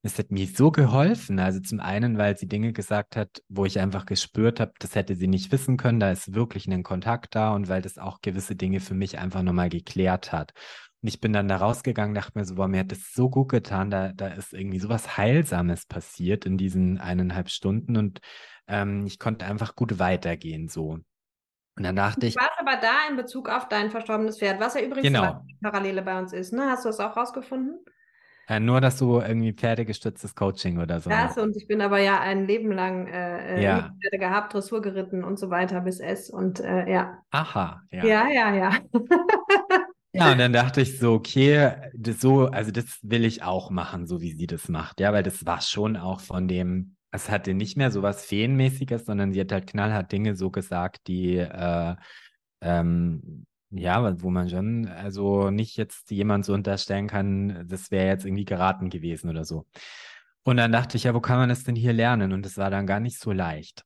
Es hat mir so geholfen. Also zum einen, weil sie Dinge gesagt hat, wo ich einfach gespürt habe, das hätte sie nicht wissen können. Da ist wirklich ein Kontakt da und weil das auch gewisse Dinge für mich einfach nochmal geklärt hat. Und ich bin dann da rausgegangen, dachte mir so, boah, mir hat das so gut getan, da, da ist irgendwie sowas Heilsames passiert in diesen eineinhalb Stunden und ähm, ich konnte einfach gut weitergehen so. Und dann dachte ich. Du warst aber da in Bezug auf dein verstorbenes Pferd, was ja übrigens genau. Parallele bei uns ist, ne? Hast du das auch rausgefunden? Äh, nur, dass du irgendwie pferdegestütztes Coaching oder so. Ja, und ich bin aber ja ein Leben lang äh, äh ja. Pferde gehabt, Dressur geritten und so weiter bis S und äh, ja. Aha, ja. Ja, ja, ja. [laughs] Ja, und dann dachte ich so, okay, das so, also das will ich auch machen, so wie sie das macht. Ja, weil das war schon auch von dem, es hatte nicht mehr so was Feenmäßiges, sondern sie hat halt knallhart Dinge so gesagt, die, äh, ähm, ja, wo man schon, also nicht jetzt jemand so unterstellen kann, das wäre jetzt irgendwie geraten gewesen oder so. Und dann dachte ich, ja, wo kann man das denn hier lernen? Und das war dann gar nicht so leicht.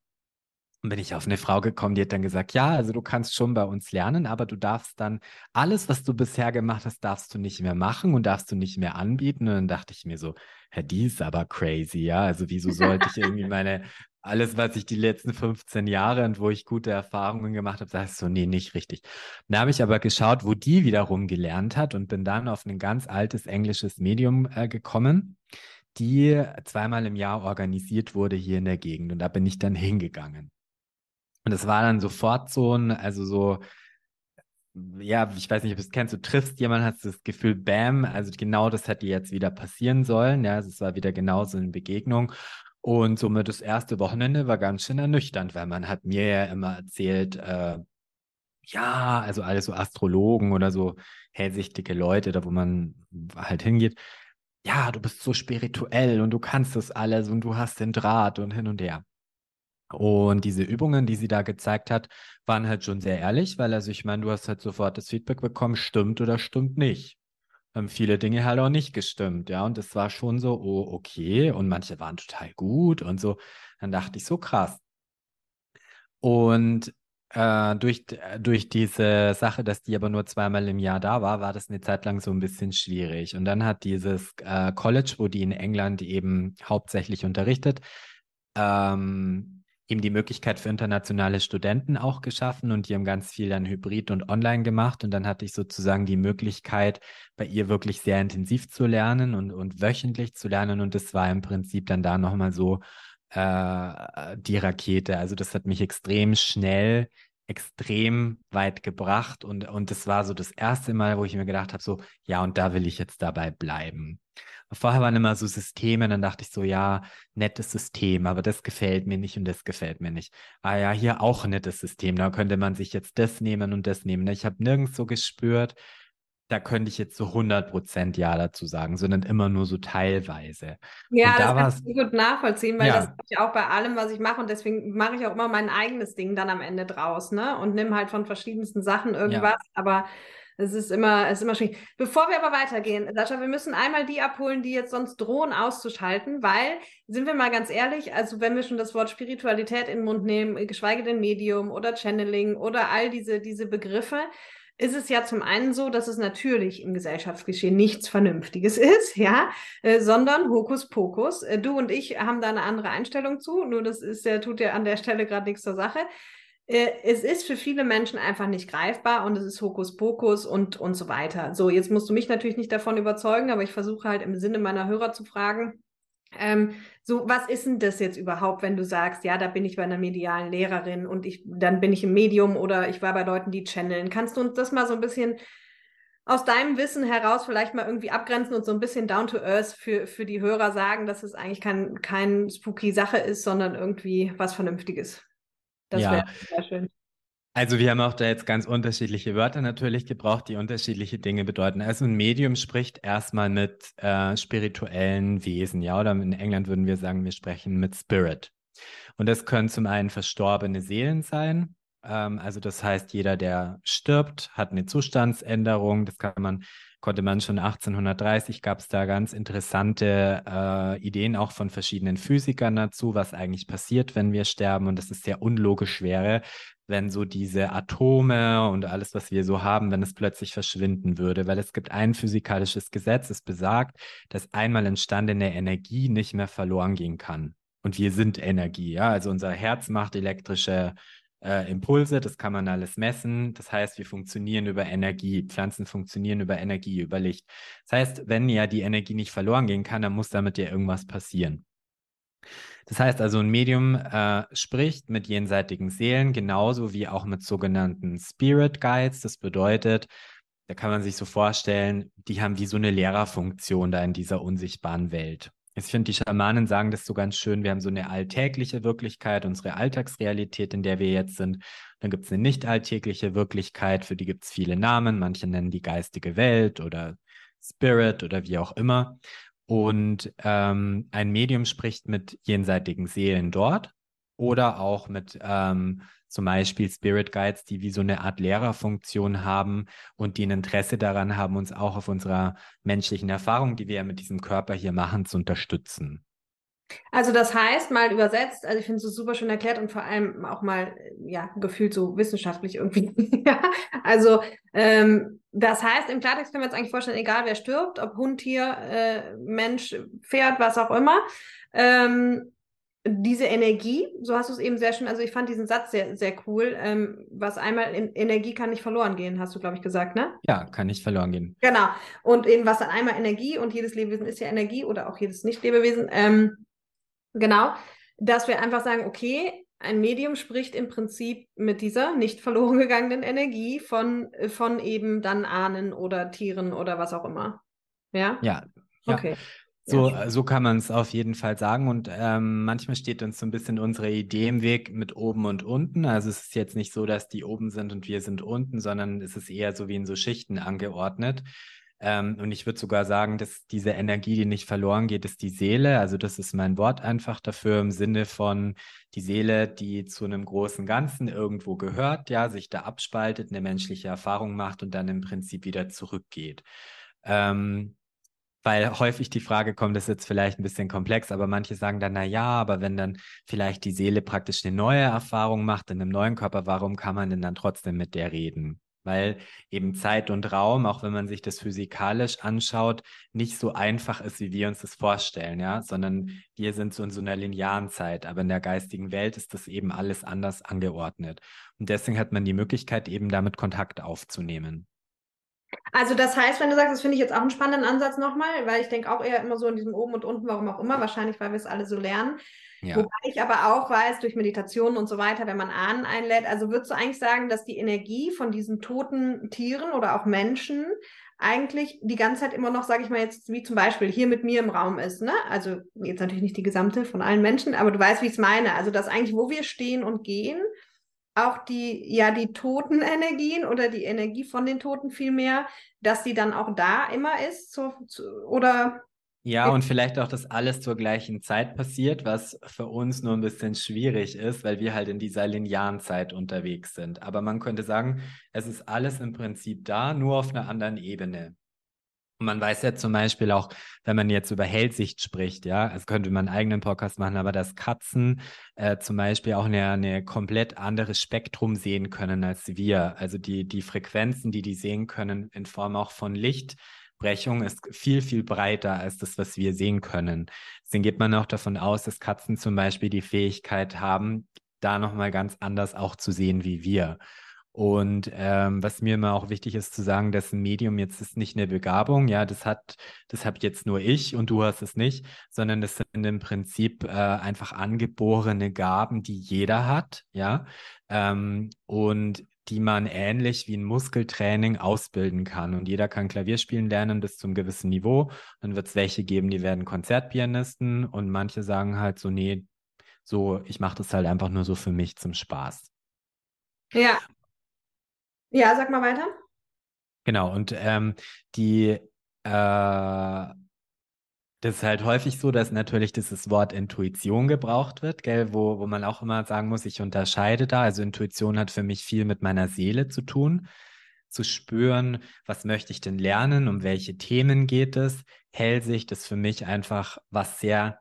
Und bin ich auf eine Frau gekommen, die hat dann gesagt, ja, also du kannst schon bei uns lernen, aber du darfst dann alles, was du bisher gemacht hast, darfst du nicht mehr machen und darfst du nicht mehr anbieten. Und dann dachte ich mir so, Herr, die ist aber crazy, ja. Also wieso sollte ich irgendwie [laughs] meine, alles, was ich die letzten 15 Jahre und wo ich gute Erfahrungen gemacht habe, sagst du, so, nee, nicht richtig. Da habe ich aber geschaut, wo die wiederum gelernt hat und bin dann auf ein ganz altes englisches Medium äh, gekommen die zweimal im Jahr organisiert wurde hier in der Gegend. Und da bin ich dann hingegangen. Und es war dann sofort so ein, also so, ja, ich weiß nicht, ob du es kennst, du triffst jemanden, hast das Gefühl, bam, also genau das hätte jetzt wieder passieren sollen. Ja, es war wieder genauso eine Begegnung. Und somit das erste Wochenende war ganz schön ernüchternd, weil man hat mir ja immer erzählt, äh, ja, also alle so Astrologen oder so hellsichtige Leute, da wo man halt hingeht, ja, du bist so spirituell und du kannst das alles und du hast den Draht und hin und her. Und diese Übungen, die sie da gezeigt hat, waren halt schon sehr ehrlich, weil also ich meine, du hast halt sofort das Feedback bekommen, stimmt oder stimmt nicht. Haben viele Dinge halt auch nicht gestimmt, ja. Und es war schon so, oh, okay. Und manche waren total gut und so. Dann dachte ich so krass. Und äh, durch, durch diese Sache, dass die aber nur zweimal im Jahr da war, war das eine Zeit lang so ein bisschen schwierig. Und dann hat dieses äh, College, wo die in England eben hauptsächlich unterrichtet, ähm, ihm die Möglichkeit für internationale Studenten auch geschaffen und die haben ganz viel dann hybrid und online gemacht. Und dann hatte ich sozusagen die Möglichkeit, bei ihr wirklich sehr intensiv zu lernen und, und wöchentlich zu lernen. Und das war im Prinzip dann da nochmal so äh, die Rakete. Also das hat mich extrem schnell extrem weit gebracht und, und das war so das erste Mal, wo ich mir gedacht habe, so, ja, und da will ich jetzt dabei bleiben. Vorher waren immer so Systeme, dann dachte ich so, ja, nettes System, aber das gefällt mir nicht und das gefällt mir nicht. Ah ja, hier auch nettes System, da könnte man sich jetzt das nehmen und das nehmen. Ich habe nirgends so gespürt, da könnte ich jetzt so 100% Ja dazu sagen, sondern immer nur so teilweise. Ja, da das kann ich gut nachvollziehen, weil ja. das habe ich auch bei allem, was ich mache und deswegen mache ich auch immer mein eigenes Ding dann am Ende draus, ne? Und nimm halt von verschiedensten Sachen irgendwas, ja. aber es ist immer, es ist immer schwierig. Bevor wir aber weitergehen, Sascha, wir müssen einmal die abholen, die jetzt sonst drohen auszuschalten, weil, sind wir mal ganz ehrlich, also wenn wir schon das Wort Spiritualität in den Mund nehmen, geschweige denn Medium oder Channeling oder all diese, diese Begriffe, ist es ja zum einen so, dass es natürlich im Gesellschaftsgeschehen nichts Vernünftiges ist, ja, äh, sondern Hokuspokus. Äh, du und ich haben da eine andere Einstellung zu, nur das ist ja, tut ja an der Stelle gerade nichts zur Sache. Äh, es ist für viele Menschen einfach nicht greifbar und es ist Hokuspokus und, und so weiter. So, jetzt musst du mich natürlich nicht davon überzeugen, aber ich versuche halt im Sinne meiner Hörer zu fragen, ähm, so, was ist denn das jetzt überhaupt, wenn du sagst, ja, da bin ich bei einer medialen Lehrerin und ich, dann bin ich im Medium oder ich war bei Leuten, die channeln. Kannst du uns das mal so ein bisschen aus deinem Wissen heraus vielleicht mal irgendwie abgrenzen und so ein bisschen down to earth für, für die Hörer sagen, dass es eigentlich kein, kein spooky Sache ist, sondern irgendwie was Vernünftiges? Das ja. wäre sehr schön. Also wir haben auch da jetzt ganz unterschiedliche Wörter natürlich gebraucht, die unterschiedliche Dinge bedeuten. Also ein Medium spricht erstmal mit äh, spirituellen Wesen, ja, oder in England würden wir sagen, wir sprechen mit Spirit. Und das können zum einen verstorbene Seelen sein. Ähm, also das heißt, jeder, der stirbt, hat eine Zustandsänderung. Das kann man konnte man schon 1830, gab es da ganz interessante äh, Ideen auch von verschiedenen Physikern dazu, was eigentlich passiert, wenn wir sterben. Und das ist sehr unlogisch wäre, wenn so diese Atome und alles, was wir so haben, wenn es plötzlich verschwinden würde. Weil es gibt ein physikalisches Gesetz, es besagt, dass einmal entstandene Energie nicht mehr verloren gehen kann. Und wir sind Energie, ja. Also unser Herz macht elektrische äh, Impulse, das kann man alles messen. Das heißt, wir funktionieren über Energie. Pflanzen funktionieren über Energie, über Licht. Das heißt, wenn ja die Energie nicht verloren gehen kann, dann muss damit ja irgendwas passieren. Das heißt also, ein Medium äh, spricht mit jenseitigen Seelen, genauso wie auch mit sogenannten Spirit Guides. Das bedeutet, da kann man sich so vorstellen, die haben wie so eine Lehrerfunktion da in dieser unsichtbaren Welt. Ich finde, die Schamanen sagen das so ganz schön. Wir haben so eine alltägliche Wirklichkeit, unsere Alltagsrealität, in der wir jetzt sind. Dann gibt es eine nicht alltägliche Wirklichkeit, für die gibt es viele Namen. Manche nennen die geistige Welt oder Spirit oder wie auch immer. Und ähm, ein Medium spricht mit jenseitigen Seelen dort oder auch mit ähm, zum Beispiel Spirit Guides, die wie so eine Art Lehrerfunktion haben und die ein Interesse daran haben, uns auch auf unserer menschlichen Erfahrung, die wir ja mit diesem Körper hier machen, zu unterstützen. Also das heißt, mal übersetzt, also ich finde es super schön erklärt und vor allem auch mal, ja, gefühlt so wissenschaftlich irgendwie. [laughs] ja, also ähm, das heißt, im Klartext können wir uns eigentlich vorstellen, egal wer stirbt, ob Hund, Tier, äh, Mensch, Pferd, was auch immer, ähm, diese Energie, so hast du es eben sehr schön, also ich fand diesen Satz sehr, sehr cool, ähm, was einmal in Energie kann nicht verloren gehen, hast du, glaube ich, gesagt, ne? Ja, kann nicht verloren gehen. Genau. Und eben was dann einmal Energie und jedes Lebewesen ist ja Energie oder auch jedes Nicht-Lebewesen, ähm, genau, dass wir einfach sagen, okay, ein Medium spricht im Prinzip mit dieser nicht verloren gegangenen Energie von, von eben dann Ahnen oder Tieren oder was auch immer. Ja? Ja. Okay. So, ja. so kann man es auf jeden Fall sagen. Und ähm, manchmal steht uns so ein bisschen unsere Idee im Weg mit oben und unten. Also es ist jetzt nicht so, dass die oben sind und wir sind unten, sondern es ist eher so wie in so Schichten angeordnet. Ähm, und ich würde sogar sagen, dass diese Energie, die nicht verloren geht, ist die Seele. Also das ist mein Wort einfach dafür im Sinne von die Seele, die zu einem großen Ganzen irgendwo gehört, ja, sich da abspaltet, eine menschliche Erfahrung macht und dann im Prinzip wieder zurückgeht. Ähm, Weil häufig die Frage kommt, das ist jetzt vielleicht ein bisschen komplex, aber manche sagen dann, na ja, aber wenn dann vielleicht die Seele praktisch eine neue Erfahrung macht in einem neuen Körper, warum kann man denn dann trotzdem mit der reden? Weil eben Zeit und Raum, auch wenn man sich das physikalisch anschaut, nicht so einfach ist, wie wir uns das vorstellen, ja, sondern wir sind so in so einer linearen Zeit, aber in der geistigen Welt ist das eben alles anders angeordnet. Und deswegen hat man die Möglichkeit, eben damit Kontakt aufzunehmen. Also das heißt, wenn du sagst, das finde ich jetzt auch einen spannenden Ansatz nochmal, weil ich denke auch eher immer so in diesem oben und unten, warum auch immer, wahrscheinlich, weil wir es alle so lernen. Ja. Wobei ich aber auch weiß, durch Meditation und so weiter, wenn man Ahnen einlädt, also würdest du eigentlich sagen, dass die Energie von diesen toten Tieren oder auch Menschen eigentlich die ganze Zeit immer noch, sage ich mal jetzt, wie zum Beispiel hier mit mir im Raum ist, ne? Also jetzt natürlich nicht die gesamte von allen Menschen, aber du weißt, wie ich es meine. Also dass eigentlich, wo wir stehen und gehen, auch die, ja, die toten Energien oder die Energie von den Toten vielmehr, dass sie dann auch da immer ist, zu, zu, oder? Ja, und vielleicht auch, dass alles zur gleichen Zeit passiert, was für uns nur ein bisschen schwierig ist, weil wir halt in dieser linearen Zeit unterwegs sind. Aber man könnte sagen, es ist alles im Prinzip da, nur auf einer anderen Ebene. Und man weiß ja zum Beispiel auch, wenn man jetzt über Hellsicht spricht, ja, es könnte man einen eigenen Podcast machen, aber dass Katzen äh, zum Beispiel auch eine, eine komplett anderes Spektrum sehen können als wir. Also die, die Frequenzen, die die sehen können in Form auch von Lichtbrechung, ist viel, viel breiter als das, was wir sehen können. Deswegen geht man auch davon aus, dass Katzen zum Beispiel die Fähigkeit haben, da nochmal ganz anders auch zu sehen wie wir. Und ähm, was mir immer auch wichtig ist zu sagen, dass ein Medium jetzt ist nicht eine Begabung, ja, das hat, das habe jetzt nur ich und du hast es nicht, sondern das sind im Prinzip äh, einfach angeborene Gaben, die jeder hat, ja, ähm, und die man ähnlich wie ein Muskeltraining ausbilden kann. Und jeder kann Klavier spielen lernen bis zum gewissen Niveau. Dann wird es welche geben, die werden Konzertpianisten und manche sagen halt so, nee, so, ich mache das halt einfach nur so für mich zum Spaß. Ja, ja, sag mal weiter. Genau, und ähm, die, äh, das ist halt häufig so, dass natürlich dieses Wort Intuition gebraucht wird, gell, wo, wo man auch immer sagen muss, ich unterscheide da. Also Intuition hat für mich viel mit meiner Seele zu tun, zu spüren, was möchte ich denn lernen, um welche Themen geht es. Hellsicht ist für mich einfach was sehr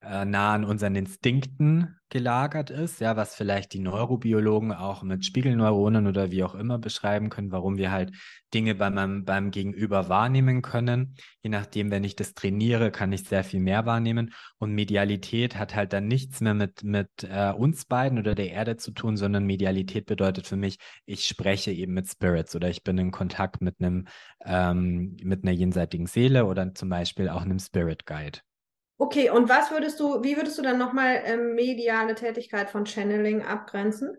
äh, nah an unseren Instinkten gelagert ist, ja, was vielleicht die Neurobiologen auch mit Spiegelneuronen oder wie auch immer beschreiben können, warum wir halt Dinge beim, beim Gegenüber wahrnehmen können. Je nachdem, wenn ich das trainiere, kann ich sehr viel mehr wahrnehmen. Und Medialität hat halt dann nichts mehr mit, mit äh, uns beiden oder der Erde zu tun, sondern Medialität bedeutet für mich, ich spreche eben mit Spirits oder ich bin in Kontakt mit einem, ähm, mit einer jenseitigen Seele oder zum Beispiel auch einem Spirit Guide. Okay, und was würdest du, wie würdest du dann nochmal ähm, mediale Tätigkeit von Channeling abgrenzen?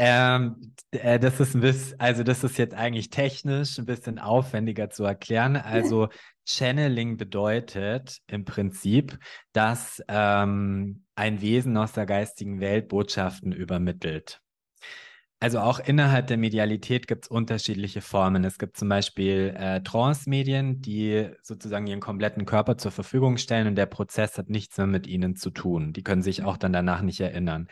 Ähm, äh, das ist ein bisschen, also das ist jetzt eigentlich technisch ein bisschen aufwendiger zu erklären. [laughs] Also Channeling bedeutet im Prinzip, dass ähm, ein Wesen aus der geistigen Welt Botschaften übermittelt. Also auch innerhalb der Medialität gibt es unterschiedliche Formen. Es gibt zum Beispiel äh, Trance-Medien, die sozusagen ihren kompletten Körper zur Verfügung stellen und der Prozess hat nichts mehr mit ihnen zu tun. Die können sich auch dann danach nicht erinnern.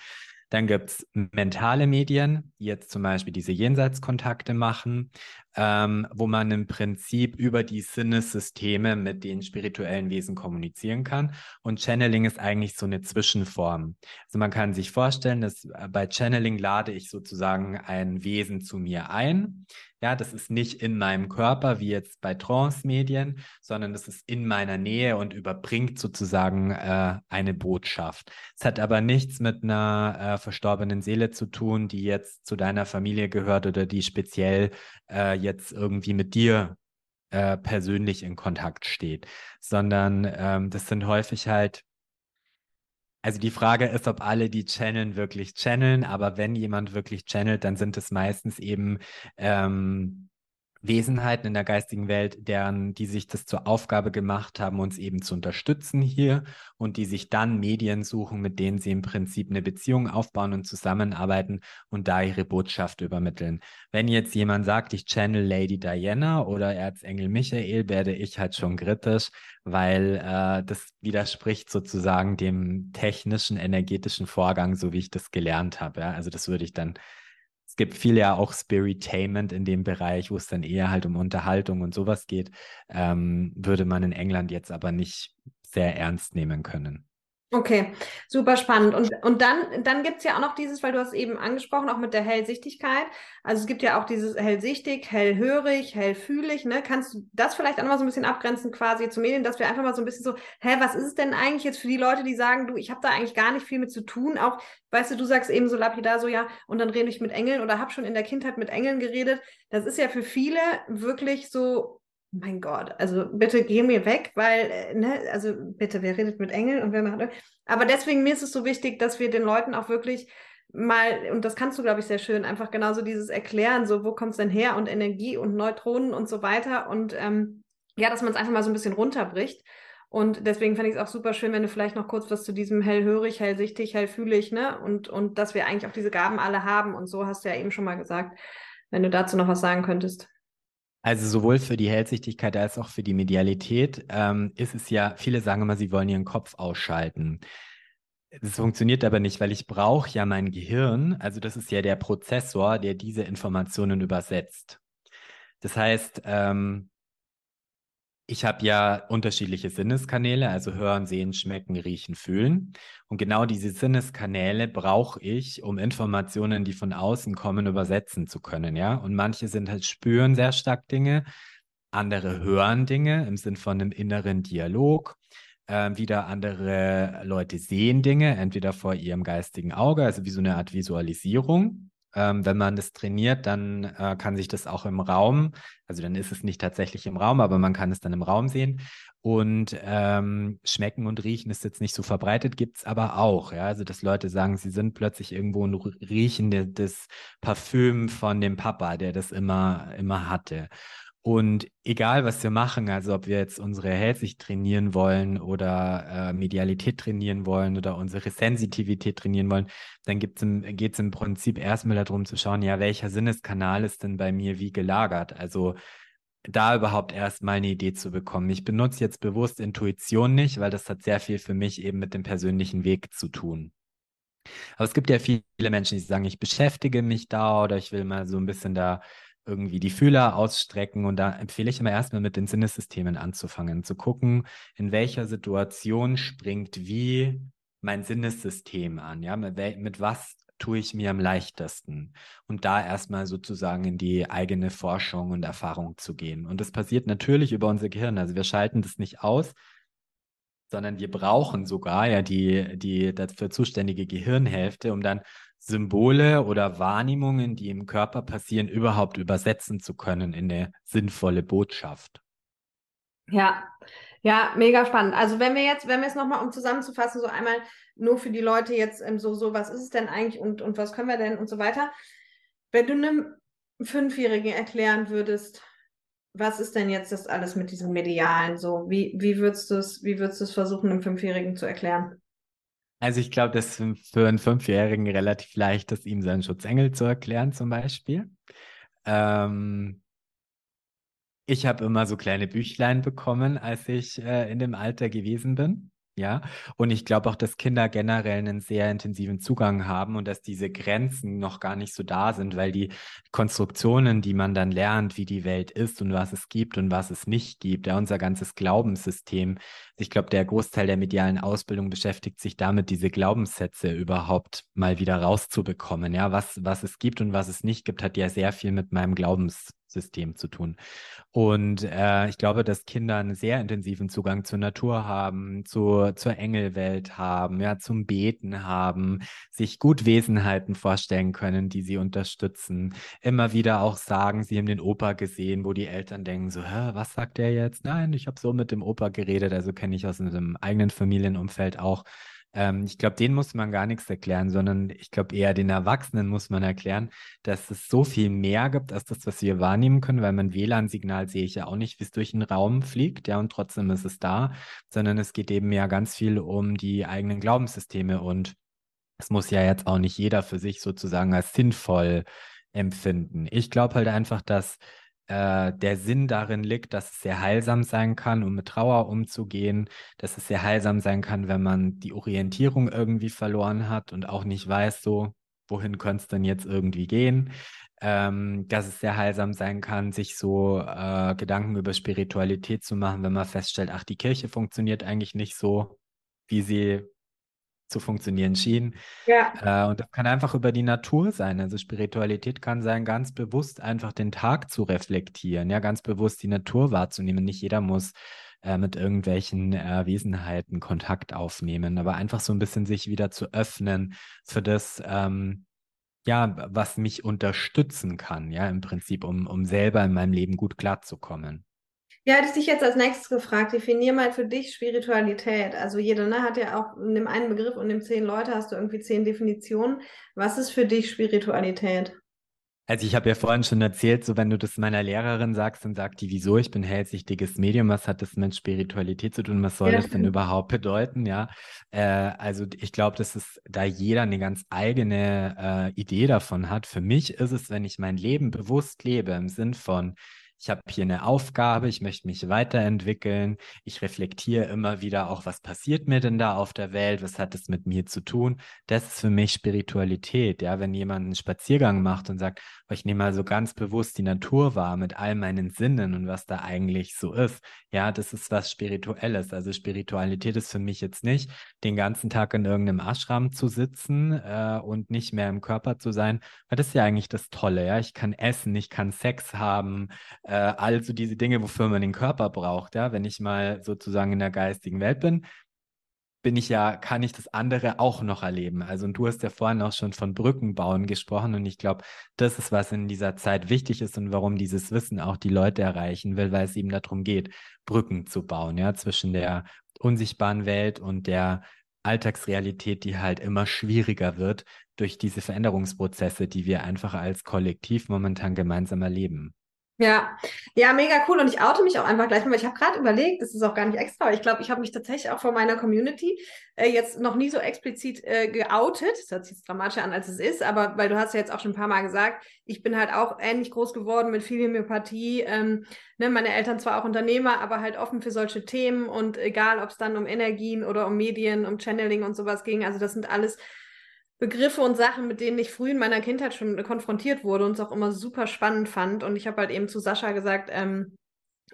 Dann gibt es mentale Medien, die jetzt zum Beispiel diese Jenseitskontakte machen, ähm, wo man im Prinzip über die Sinnessysteme mit den spirituellen Wesen kommunizieren kann. Und Channeling ist eigentlich so eine Zwischenform. Also man kann sich vorstellen, dass äh, bei Channeling lade ich sozusagen ein Wesen zu mir ein. Ja, das ist nicht in meinem Körper wie jetzt bei Trance-Medien, sondern das ist in meiner Nähe und überbringt sozusagen äh, eine Botschaft. Es hat aber nichts mit einer äh, verstorbenen Seele zu tun, die jetzt zu deiner Familie gehört oder die speziell äh, jetzt irgendwie mit dir äh, persönlich in Kontakt steht, sondern ähm, das sind häufig halt also die Frage ist, ob alle, die channeln, wirklich channeln. Aber wenn jemand wirklich channelt, dann sind es meistens eben ähm, Wesenheiten in der geistigen Welt, deren, die sich das zur Aufgabe gemacht haben, uns eben zu unterstützen hier und die sich dann Medien suchen, mit denen sie im Prinzip eine Beziehung aufbauen und zusammenarbeiten und da ihre Botschaft übermitteln. Wenn jetzt jemand sagt, ich channel Lady Diana oder Erzengel Michael, werde ich halt schon kritisch, weil äh, das widerspricht sozusagen dem technischen, energetischen Vorgang, so wie ich das gelernt habe. Ja? Also das würde ich dann Es gibt viel ja auch Spiritainment in dem Bereich, wo es dann eher halt um Unterhaltung und sowas geht, ähm, würde man in England jetzt aber nicht sehr ernst nehmen können. Okay, super spannend. Und, und dann, dann gibt es ja auch noch dieses, weil du hast eben angesprochen, auch mit der Hellsichtigkeit. Also es gibt ja auch dieses hellsichtig, hellhörig, hellfühlig. Ne? Kannst du das vielleicht auch mal so ein bisschen abgrenzen quasi zu Medien, dass wir einfach mal so ein bisschen so, hä, was ist es denn eigentlich jetzt für die Leute, die sagen, du, ich habe da eigentlich gar nicht viel mit zu tun. Auch, weißt du, du sagst eben so lapidar so, ja, und dann rede ich mit Engeln oder habe schon in der Kindheit mit Engeln geredet. Das ist ja für viele wirklich so mein Gott, also bitte geh mir weg, weil, äh, ne, also bitte, wer redet mit Engeln und wer macht. Aber deswegen mir ist es so wichtig, dass wir den Leuten auch wirklich mal, und das kannst du, glaube ich, sehr schön, einfach genauso dieses Erklären, so wo kommt es denn her und Energie und Neutronen und so weiter. Und ähm, ja, dass man es einfach mal so ein bisschen runterbricht. Und deswegen fand ich es auch super schön, wenn du vielleicht noch kurz was zu diesem hellhörig, hellsichtig, hellfühlig, ne? Und, und dass wir eigentlich auch diese Gaben alle haben. Und so hast du ja eben schon mal gesagt, wenn du dazu noch was sagen könntest. Also sowohl für die Hellsichtigkeit als auch für die Medialität ähm, ist es ja, viele sagen immer, sie wollen ihren Kopf ausschalten. Das funktioniert aber nicht, weil ich brauche ja mein Gehirn, also das ist ja der Prozessor, der diese Informationen übersetzt. Das heißt, ähm, ich habe ja unterschiedliche Sinneskanäle, also hören, sehen, schmecken, riechen, fühlen. Und genau diese Sinneskanäle brauche ich, um Informationen, die von außen kommen, übersetzen zu können, ja. Und manche sind halt spüren sehr stark Dinge, andere hören Dinge im Sinn von einem inneren Dialog. Ähm, wieder andere Leute sehen Dinge, entweder vor ihrem geistigen Auge, also wie so eine Art Visualisierung. Ähm, wenn man das trainiert, dann äh, kann sich das auch im Raum, also dann ist es nicht tatsächlich im Raum, aber man kann es dann im Raum sehen. Und ähm, schmecken und riechen ist jetzt nicht so verbreitet, gibt es aber auch. Ja? Also, dass Leute sagen, sie sind plötzlich irgendwo und riechen das Parfüm von dem Papa, der das immer, immer hatte. Und egal, was wir machen, also ob wir jetzt unsere Hellsicht trainieren wollen oder äh, Medialität trainieren wollen oder unsere Sensitivität trainieren wollen, dann geht es im Prinzip erstmal darum zu schauen, ja, welcher Sinneskanal ist denn bei mir wie gelagert? Also da überhaupt erstmal eine Idee zu bekommen. Ich benutze jetzt bewusst Intuition nicht, weil das hat sehr viel für mich eben mit dem persönlichen Weg zu tun. Aber es gibt ja viele Menschen, die sagen, ich beschäftige mich da oder ich will mal so ein bisschen da irgendwie die Fühler ausstrecken. Und da empfehle ich immer erstmal mit den Sinnesystemen anzufangen, zu gucken, in welcher Situation springt wie mein Sinnessystem an. Ja, mit, mit was tue ich mir am leichtesten? Und da erstmal sozusagen in die eigene Forschung und Erfahrung zu gehen. Und das passiert natürlich über unser Gehirn. Also wir schalten das nicht aus, sondern wir brauchen sogar ja die, die dafür zuständige Gehirnhälfte, um dann Symbole oder Wahrnehmungen, die im Körper passieren, überhaupt übersetzen zu können in eine sinnvolle Botschaft. Ja, ja, mega spannend. Also wenn wir jetzt, wenn wir es nochmal, um zusammenzufassen, so einmal nur für die Leute jetzt ähm, so, so, was ist es denn eigentlich und, und was können wir denn und so weiter. Wenn du einem Fünfjährigen erklären würdest, was ist denn jetzt das alles mit diesem Medialen so? Wie, wie würdest du es, wie würdest du es versuchen, einem Fünfjährigen zu erklären? Also ich glaube, das ist für einen Fünfjährigen relativ leicht ist, ihm seinen Schutzengel zu erklären, zum Beispiel. Ähm, ich habe immer so kleine Büchlein bekommen, als ich äh, in dem Alter gewesen bin. Ja, und ich glaube auch, dass Kinder generell einen sehr intensiven Zugang haben und dass diese Grenzen noch gar nicht so da sind, weil die Konstruktionen, die man dann lernt, wie die Welt ist und was es gibt und was es nicht gibt, ja, unser ganzes Glaubenssystem. Ich glaube, der Großteil der medialen Ausbildung beschäftigt sich damit, diese Glaubenssätze überhaupt mal wieder rauszubekommen. Ja, was, was es gibt und was es nicht gibt, hat ja sehr viel mit meinem Glaubenssystem System zu tun. Und äh, ich glaube, dass Kinder einen sehr intensiven Zugang zur Natur haben, zu, zur Engelwelt haben, ja, zum Beten haben, sich gut Wesenheiten vorstellen können, die sie unterstützen. Immer wieder auch sagen, sie haben den Opa gesehen, wo die Eltern denken so, Hä, was sagt der jetzt? Nein, ich habe so mit dem Opa geredet, also kenne ich aus einem eigenen Familienumfeld auch. Ähm, ich glaube, denen muss man gar nichts erklären, sondern ich glaube eher den Erwachsenen muss man erklären, dass es so viel mehr gibt als das, was wir wahrnehmen können, weil mein WLAN-Signal sehe ich ja auch nicht, wie es durch den Raum fliegt, ja, und trotzdem ist es da, sondern es geht eben ja ganz viel um die eigenen Glaubenssysteme und es muss ja jetzt auch nicht jeder für sich sozusagen als sinnvoll empfinden. Ich glaube halt einfach, dass äh, der Sinn darin liegt, dass es sehr heilsam sein kann, um mit Trauer umzugehen, dass es sehr heilsam sein kann, wenn man die Orientierung irgendwie verloren hat und auch nicht weiß, so, wohin könnte es denn jetzt irgendwie gehen? Ähm, dass es sehr heilsam sein kann, sich so äh, Gedanken über Spiritualität zu machen, wenn man feststellt, ach, die Kirche funktioniert eigentlich nicht so, wie sie zu funktionieren schien. Ja. Äh, und das kann einfach über die Natur sein. Also Spiritualität kann sein, ganz bewusst einfach den Tag zu reflektieren, ja, ganz bewusst die Natur wahrzunehmen. Nicht jeder muss äh, mit irgendwelchen äh, Wesenheiten Kontakt aufnehmen, aber einfach so ein bisschen sich wieder zu öffnen für das, ähm, ja, was mich unterstützen kann, ja, im Prinzip, um, um selber in meinem Leben gut klarzukommen. Ja, hätte ich dich jetzt als nächstes gefragt, definier mal für dich Spiritualität. Also jeder ne, hat ja auch in dem einen Begriff und in zehn Leute hast du irgendwie zehn Definitionen. Was ist für dich Spiritualität? Also ich habe ja vorhin schon erzählt, so wenn du das meiner Lehrerin sagst, dann sagt die, wieso, ich bin hellsichtiges Medium, was hat das mit Spiritualität zu tun, was soll ja, das denn überhaupt bedeuten, ja? Äh, also ich glaube, dass es da jeder eine ganz eigene äh, Idee davon hat. Für mich ist es, wenn ich mein Leben bewusst lebe, im Sinn von, ich habe hier eine Aufgabe, ich möchte mich weiterentwickeln, ich reflektiere immer wieder auch, was passiert mir denn da auf der Welt, was hat es mit mir zu tun. Das ist für mich Spiritualität, ja, wenn jemand einen Spaziergang macht und sagt, oh, ich nehme mal so ganz bewusst die Natur wahr mit all meinen Sinnen und was da eigentlich so ist. Ja, das ist was Spirituelles. Also Spiritualität ist für mich jetzt nicht, den ganzen Tag in irgendeinem Ashram zu sitzen äh, und nicht mehr im Körper zu sein, weil das ist ja eigentlich das Tolle, ja. Ich kann essen, ich kann Sex haben, äh, also diese Dinge, wofür man den Körper braucht. Ja, wenn ich mal sozusagen in der geistigen Welt bin, bin ich ja, kann ich das andere auch noch erleben. Also, und du hast ja vorhin auch schon von Brücken bauen gesprochen und ich glaube, das ist, was in dieser Zeit wichtig ist und warum dieses Wissen auch die Leute erreichen will, weil es eben darum geht, Brücken zu bauen, ja, zwischen der unsichtbaren Welt und der Alltagsrealität, die halt immer schwieriger wird durch diese Veränderungsprozesse, die wir einfach als Kollektiv momentan gemeinsam erleben. Ja, ja, mega cool. Und ich oute mich auch einfach gleich mal. Ich habe gerade überlegt, das ist auch gar nicht extra, aber ich glaube, ich habe mich tatsächlich auch vor meiner Community äh, jetzt noch nie so explizit äh, geoutet. Das hört sich jetzt dramatischer an, als es ist, aber weil du hast ja jetzt auch schon ein paar Mal gesagt, ich bin halt auch ähnlich groß geworden mit viel Homöopathie. Ähm, ne, meine Eltern zwar auch Unternehmer, aber halt offen für solche Themen und egal, ob es dann um Energien oder um Medien, um Channeling und sowas ging. Also das sind alles Begriffe und Sachen, mit denen ich früh in meiner Kindheit schon konfrontiert wurde und es auch immer super spannend fand. Und ich habe halt eben zu Sascha gesagt, ähm,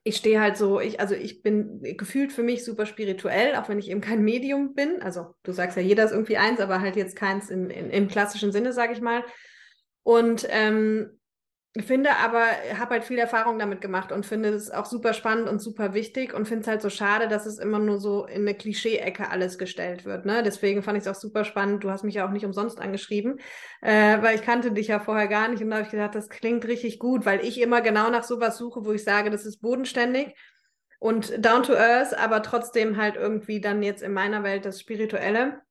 ich stehe halt so, ich, also ich bin gefühlt für mich super spirituell, auch wenn ich eben kein Medium bin. Also du sagst ja, jeder ist irgendwie eins, aber halt jetzt keins im, im, im klassischen Sinne, sage ich mal. Und ähm, finde aber, habe halt viel Erfahrung damit gemacht und finde es auch super spannend und super wichtig und finde es halt so schade, dass es immer nur so in eine Klischee-Ecke alles gestellt wird. Ne? Deswegen fand ich es auch super spannend. Du hast mich ja auch nicht umsonst angeschrieben, äh, weil ich kannte dich ja vorher gar nicht und da habe ich gedacht, das klingt richtig gut, weil ich immer genau nach sowas suche, wo ich sage, das ist bodenständig und down to earth, aber trotzdem halt irgendwie dann jetzt in meiner Welt das Spirituelle.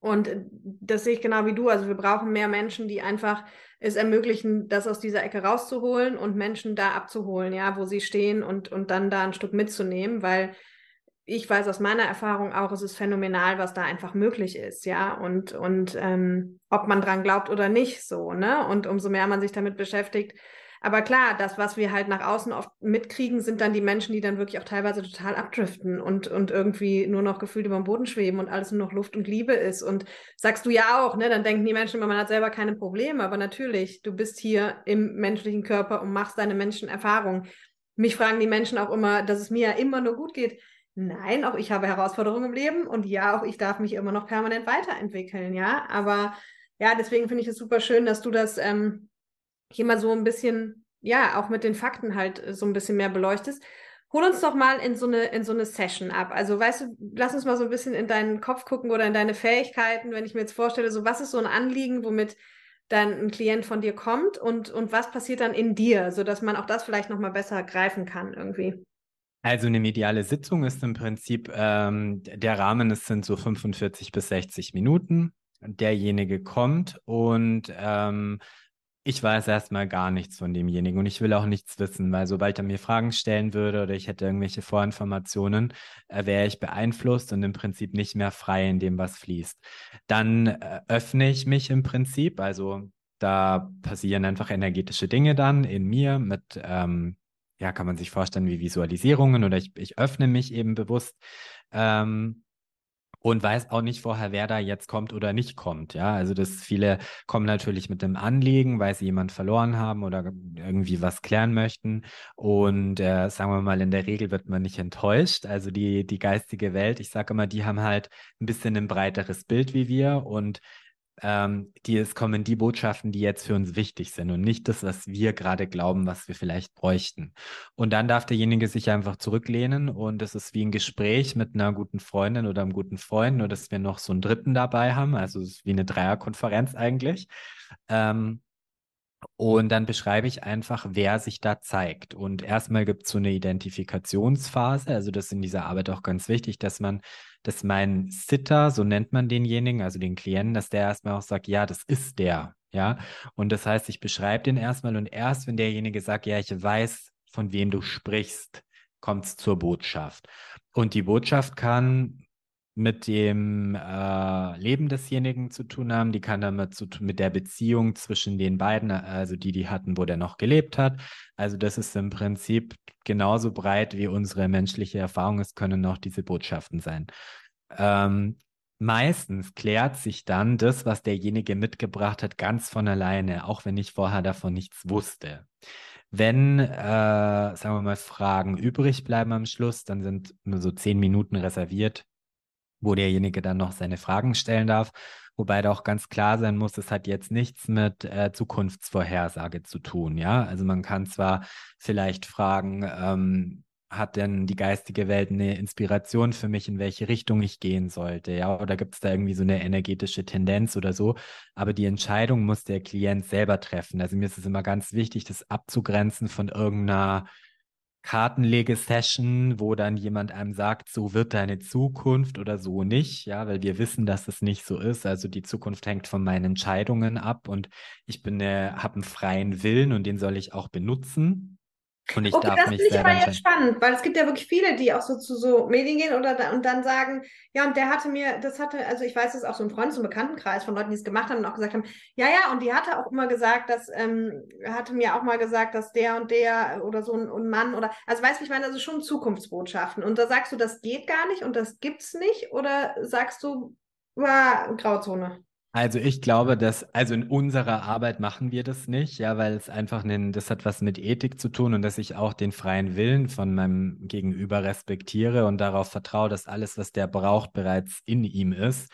Und das sehe ich genau wie du. Also wir brauchen mehr Menschen, die einfach es ermöglichen, das aus dieser Ecke rauszuholen und Menschen da abzuholen, ja, wo sie stehen und, und dann da ein Stück mitzunehmen, weil ich weiß aus meiner Erfahrung auch, es ist phänomenal, was da einfach möglich ist, ja, und, und ähm, ob man dran glaubt oder nicht, so, ne? Und umso mehr man sich damit beschäftigt, aber klar, das, was wir halt nach außen oft mitkriegen, sind dann die Menschen, die dann wirklich auch teilweise total abdriften und, und irgendwie nur noch gefühlt über dem Boden schweben und alles nur noch Luft und Liebe ist. Und sagst du ja auch, ne? Dann denken die Menschen immer, man hat selber keine Probleme. Aber natürlich, du bist hier im menschlichen Körper und machst deine Menschenerfahrung. Mich fragen die Menschen auch immer, dass es mir ja immer nur gut geht. Nein, auch ich habe Herausforderungen im Leben und ja, auch ich darf mich immer noch permanent weiterentwickeln, ja. Aber ja, deswegen finde ich es super schön, dass du das ähm, hier mal so ein bisschen, ja, auch mit den Fakten halt äh, so ein bisschen mehr beleuchtest. Hol uns doch mal in so eine, in so eine Session ab. Also, weißt du, lass uns mal so ein bisschen in deinen Kopf gucken oder in deine Fähigkeiten, wenn ich mir jetzt vorstelle, so was ist so ein Anliegen, womit dann ein Klient von dir kommt und, und was passiert dann in dir, sodass man auch das vielleicht nochmal besser greifen kann irgendwie. Also eine mediale Sitzung ist im Prinzip, ähm, der Rahmen, es sind so 45 bis 60 Minuten. Derjenige kommt und ähm, ich weiß erstmal gar nichts von demjenigen und ich will auch nichts wissen, weil sobald er mir Fragen stellen würde oder ich hätte irgendwelche Vorinformationen, äh, wäre ich beeinflusst und im Prinzip nicht mehr frei in dem, was fließt. Dann äh, öffne ich mich im Prinzip, also da passieren einfach energetische Dinge dann in mir mit, ähm, ja, kann man sich vorstellen wie Visualisierungen oder ich, ich öffne mich eben bewusst. Ähm, und weiß auch nicht vorher, wer da jetzt kommt oder nicht kommt. Ja, also das viele kommen natürlich mit dem Anliegen, weil sie jemanden verloren haben oder irgendwie was klären möchten. Und äh, sagen wir mal, in der Regel wird man nicht enttäuscht. Also die, die geistige Welt, ich sage immer, die haben halt ein bisschen ein breiteres Bild wie wir und ähm, die, es kommen die Botschaften, die jetzt für uns wichtig sind und nicht das, was wir gerade glauben, was wir vielleicht bräuchten. Und dann darf derjenige sich einfach zurücklehnen und es ist wie ein Gespräch mit einer guten Freundin oder einem guten Freund, nur dass wir noch so einen Dritten dabei haben. Also es ist wie eine Dreierkonferenz eigentlich. Ähm, und dann beschreibe ich einfach, wer sich da zeigt. Und erstmal gibt es so eine Identifikationsphase. Also das ist in dieser Arbeit auch ganz wichtig, dass man, dass mein Sitter, so nennt man denjenigen, also den Klienten, dass der erstmal auch sagt, ja, das ist der. Ja. Und das heißt, ich beschreibe den erstmal und erst, wenn derjenige sagt, ja, ich weiß, von wem du sprichst, kommt es zur Botschaft. Und die Botschaft kann mit dem äh, Leben desjenigen zu tun haben, die kann damit zu tun mit der Beziehung zwischen den beiden, also die, die hatten, wo der noch gelebt hat. Also das ist im Prinzip genauso breit wie unsere menschliche Erfahrung. Es können auch diese Botschaften sein. Ähm, meistens klärt sich dann das, was derjenige mitgebracht hat, ganz von alleine, auch wenn ich vorher davon nichts wusste. Wenn, äh, sagen wir mal, Fragen übrig bleiben am Schluss, dann sind nur so zehn Minuten reserviert wo derjenige dann noch seine Fragen stellen darf. Wobei da auch ganz klar sein muss, es hat jetzt nichts mit äh, Zukunftsvorhersage zu tun. Ja, also man kann zwar vielleicht fragen, ähm, hat denn die geistige Welt eine Inspiration für mich, in welche Richtung ich gehen sollte? Ja, oder gibt es da irgendwie so eine energetische Tendenz oder so? Aber die Entscheidung muss der Klient selber treffen. Also mir ist es immer ganz wichtig, das abzugrenzen von irgendeiner Kartenlegesession, wo dann jemand einem sagt, so wird deine Zukunft oder so nicht, ja, weil wir wissen, dass es nicht so ist. Also die Zukunft hängt von meinen Entscheidungen ab und ich bin, äh, habe einen freien Willen und den soll ich auch benutzen. Und ich okay, darf das finde ich aber jetzt spannend, weil es gibt ja wirklich viele, die auch so zu so Medien gehen oder da, und dann sagen, ja, und der hatte mir, das hatte, also ich weiß, das ist auch so ein Freundes- und Bekanntenkreis von Leuten, die es gemacht haben und auch gesagt haben, ja, ja, und die hatte auch immer gesagt, dass, ähm, hatte mir auch mal gesagt, dass der und der oder so ein, ein Mann oder, also weißt du, ich meine, das ist schon Zukunftsbotschaften. Und da sagst du, das geht gar nicht und das gibt's nicht, oder sagst du, war Grauzone? Also ich glaube, dass, also in unserer Arbeit machen wir das nicht, ja, weil es einfach, einen, das hat was mit Ethik zu tun und dass ich auch den freien Willen von meinem Gegenüber respektiere und darauf vertraue, dass alles, was der braucht, bereits in ihm ist.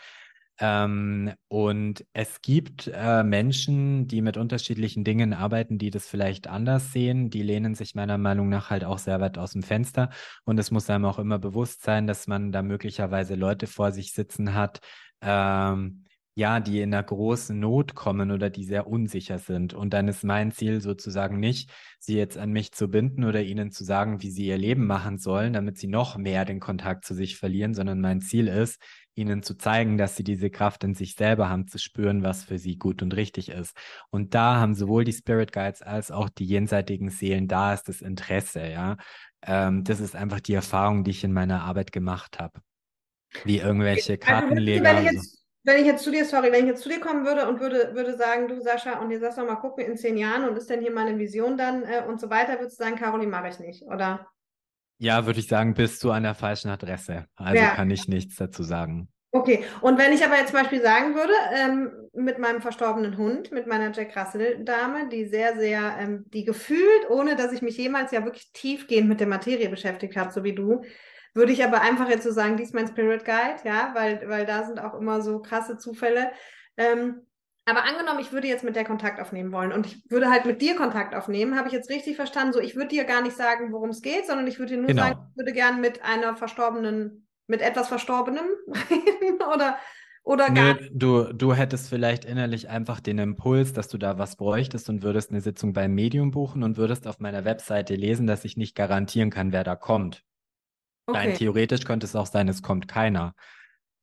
Ähm, und es gibt äh, Menschen, die mit unterschiedlichen Dingen arbeiten, die das vielleicht anders sehen. Die lehnen sich meiner Meinung nach halt auch sehr weit aus dem Fenster. Und es muss einem auch immer bewusst sein, dass man da möglicherweise Leute vor sich sitzen hat, ähm, ja, die in einer großen Not kommen oder die sehr unsicher sind. Und dann ist mein Ziel sozusagen nicht, sie jetzt an mich zu binden oder ihnen zu sagen, wie sie ihr Leben machen sollen, damit sie noch mehr den Kontakt zu sich verlieren, sondern mein Ziel ist, ihnen zu zeigen, dass sie diese Kraft in sich selber haben, zu spüren, was für sie gut und richtig ist. Und da haben sowohl die Spirit Guides als auch die jenseitigen Seelen, da ist das Interesse, ja. Ähm, das ist einfach die Erfahrung, die ich in meiner Arbeit gemacht habe. Wie irgendwelche also, Kartenleger. Also, wenn ich jetzt zu dir, sorry, wenn ich jetzt zu dir kommen würde und würde, würde sagen, du Sascha, und jetzt sagst du mal, guck mir in zehn Jahren und ist denn hier meine Vision dann äh, und so weiter, würdest du sagen, Caroline mache ich nicht, oder? Ja, würde ich sagen, bist du an der falschen Adresse. Also ja. kann ich nichts dazu sagen. Okay, und wenn ich aber jetzt zum Beispiel sagen würde, ähm, mit meinem verstorbenen Hund, mit meiner Jack Russell-Dame, die sehr, sehr, ähm, die gefühlt, ohne dass ich mich jemals ja wirklich tiefgehend mit der Materie beschäftigt habe, so wie du, würde ich aber einfach jetzt so sagen, dies ist mein Spirit Guide, ja, weil, weil da sind auch immer so krasse Zufälle. Ähm, aber angenommen, ich würde jetzt mit der Kontakt aufnehmen wollen und ich würde halt mit dir Kontakt aufnehmen, habe ich jetzt richtig verstanden? So, ich würde dir gar nicht sagen, worum es geht, sondern ich würde dir nur genau. sagen, ich würde gern mit einer verstorbenen, mit etwas Verstorbenem [laughs] reden oder, oder gar Nö, du, du hättest vielleicht innerlich einfach den Impuls, dass du da was bräuchtest und würdest eine Sitzung beim Medium buchen und würdest auf meiner Webseite lesen, dass ich nicht garantieren kann, wer da kommt. Okay. Rein theoretisch könnte es auch sein, es kommt keiner.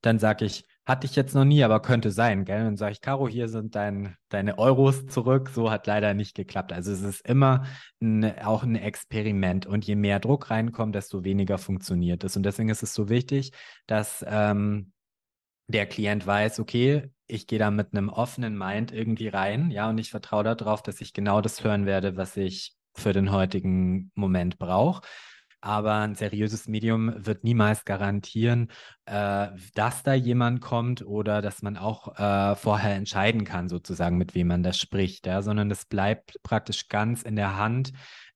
Dann sage ich, hatte ich jetzt noch nie, aber könnte sein, gell? Dann sage ich, Caro, hier sind dein, deine Euros zurück. So hat leider nicht geklappt. Also es ist immer ein, auch ein Experiment. Und je mehr Druck reinkommt, desto weniger funktioniert es. Und deswegen ist es so wichtig, dass ähm, der Klient weiß, okay, ich gehe da mit einem offenen Mind irgendwie rein, ja, und ich vertraue darauf, dass ich genau das hören werde, was ich für den heutigen Moment brauche. Aber ein seriöses Medium wird niemals garantieren, äh, dass da jemand kommt oder dass man auch äh, vorher entscheiden kann, sozusagen, mit wem man da spricht, ja? sondern es bleibt praktisch ganz in der Hand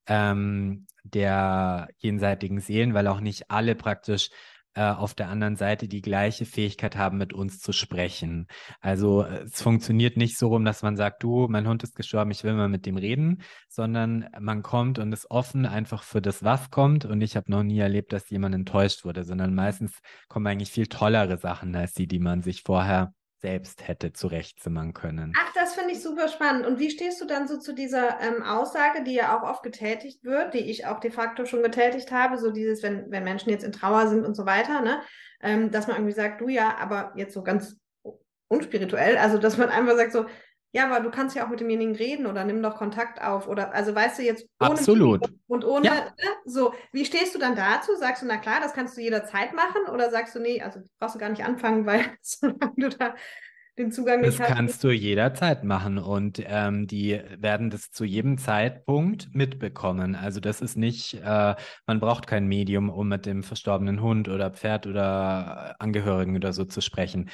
ähm, der jenseitigen Seelen, weil auch nicht alle praktisch auf der anderen Seite die gleiche Fähigkeit haben, mit uns zu sprechen. Also es funktioniert nicht so rum, dass man sagt, du, mein Hund ist gestorben, ich will mal mit dem reden, sondern man kommt und ist offen einfach für das, was kommt. Und ich habe noch nie erlebt, dass jemand enttäuscht wurde, sondern meistens kommen eigentlich viel tollere Sachen als die, die man sich vorher selbst hätte zurechtzimmern können. Ach, das finde ich super spannend. Und wie stehst du dann so zu dieser ähm, Aussage, die ja auch oft getätigt wird, die ich auch de facto schon getätigt habe, so dieses, wenn, wenn Menschen jetzt in Trauer sind und so weiter, ne? Ähm, dass man irgendwie sagt, du ja, aber jetzt so ganz unspirituell, also dass man einfach sagt so, ja, aber du kannst ja auch mit demjenigen reden oder nimm doch Kontakt auf oder also weißt du jetzt ohne Absolut. und ohne ja. ne? so, wie stehst du dann dazu? Sagst du, na klar, das kannst du jederzeit machen oder sagst du, nee, also brauchst du gar nicht anfangen, weil [laughs] solange du da den Zugang nicht hast. Das kannst du jederzeit machen und ähm, die werden das zu jedem Zeitpunkt mitbekommen. Also das ist nicht, äh, man braucht kein Medium, um mit dem verstorbenen Hund oder Pferd oder Angehörigen oder so zu sprechen.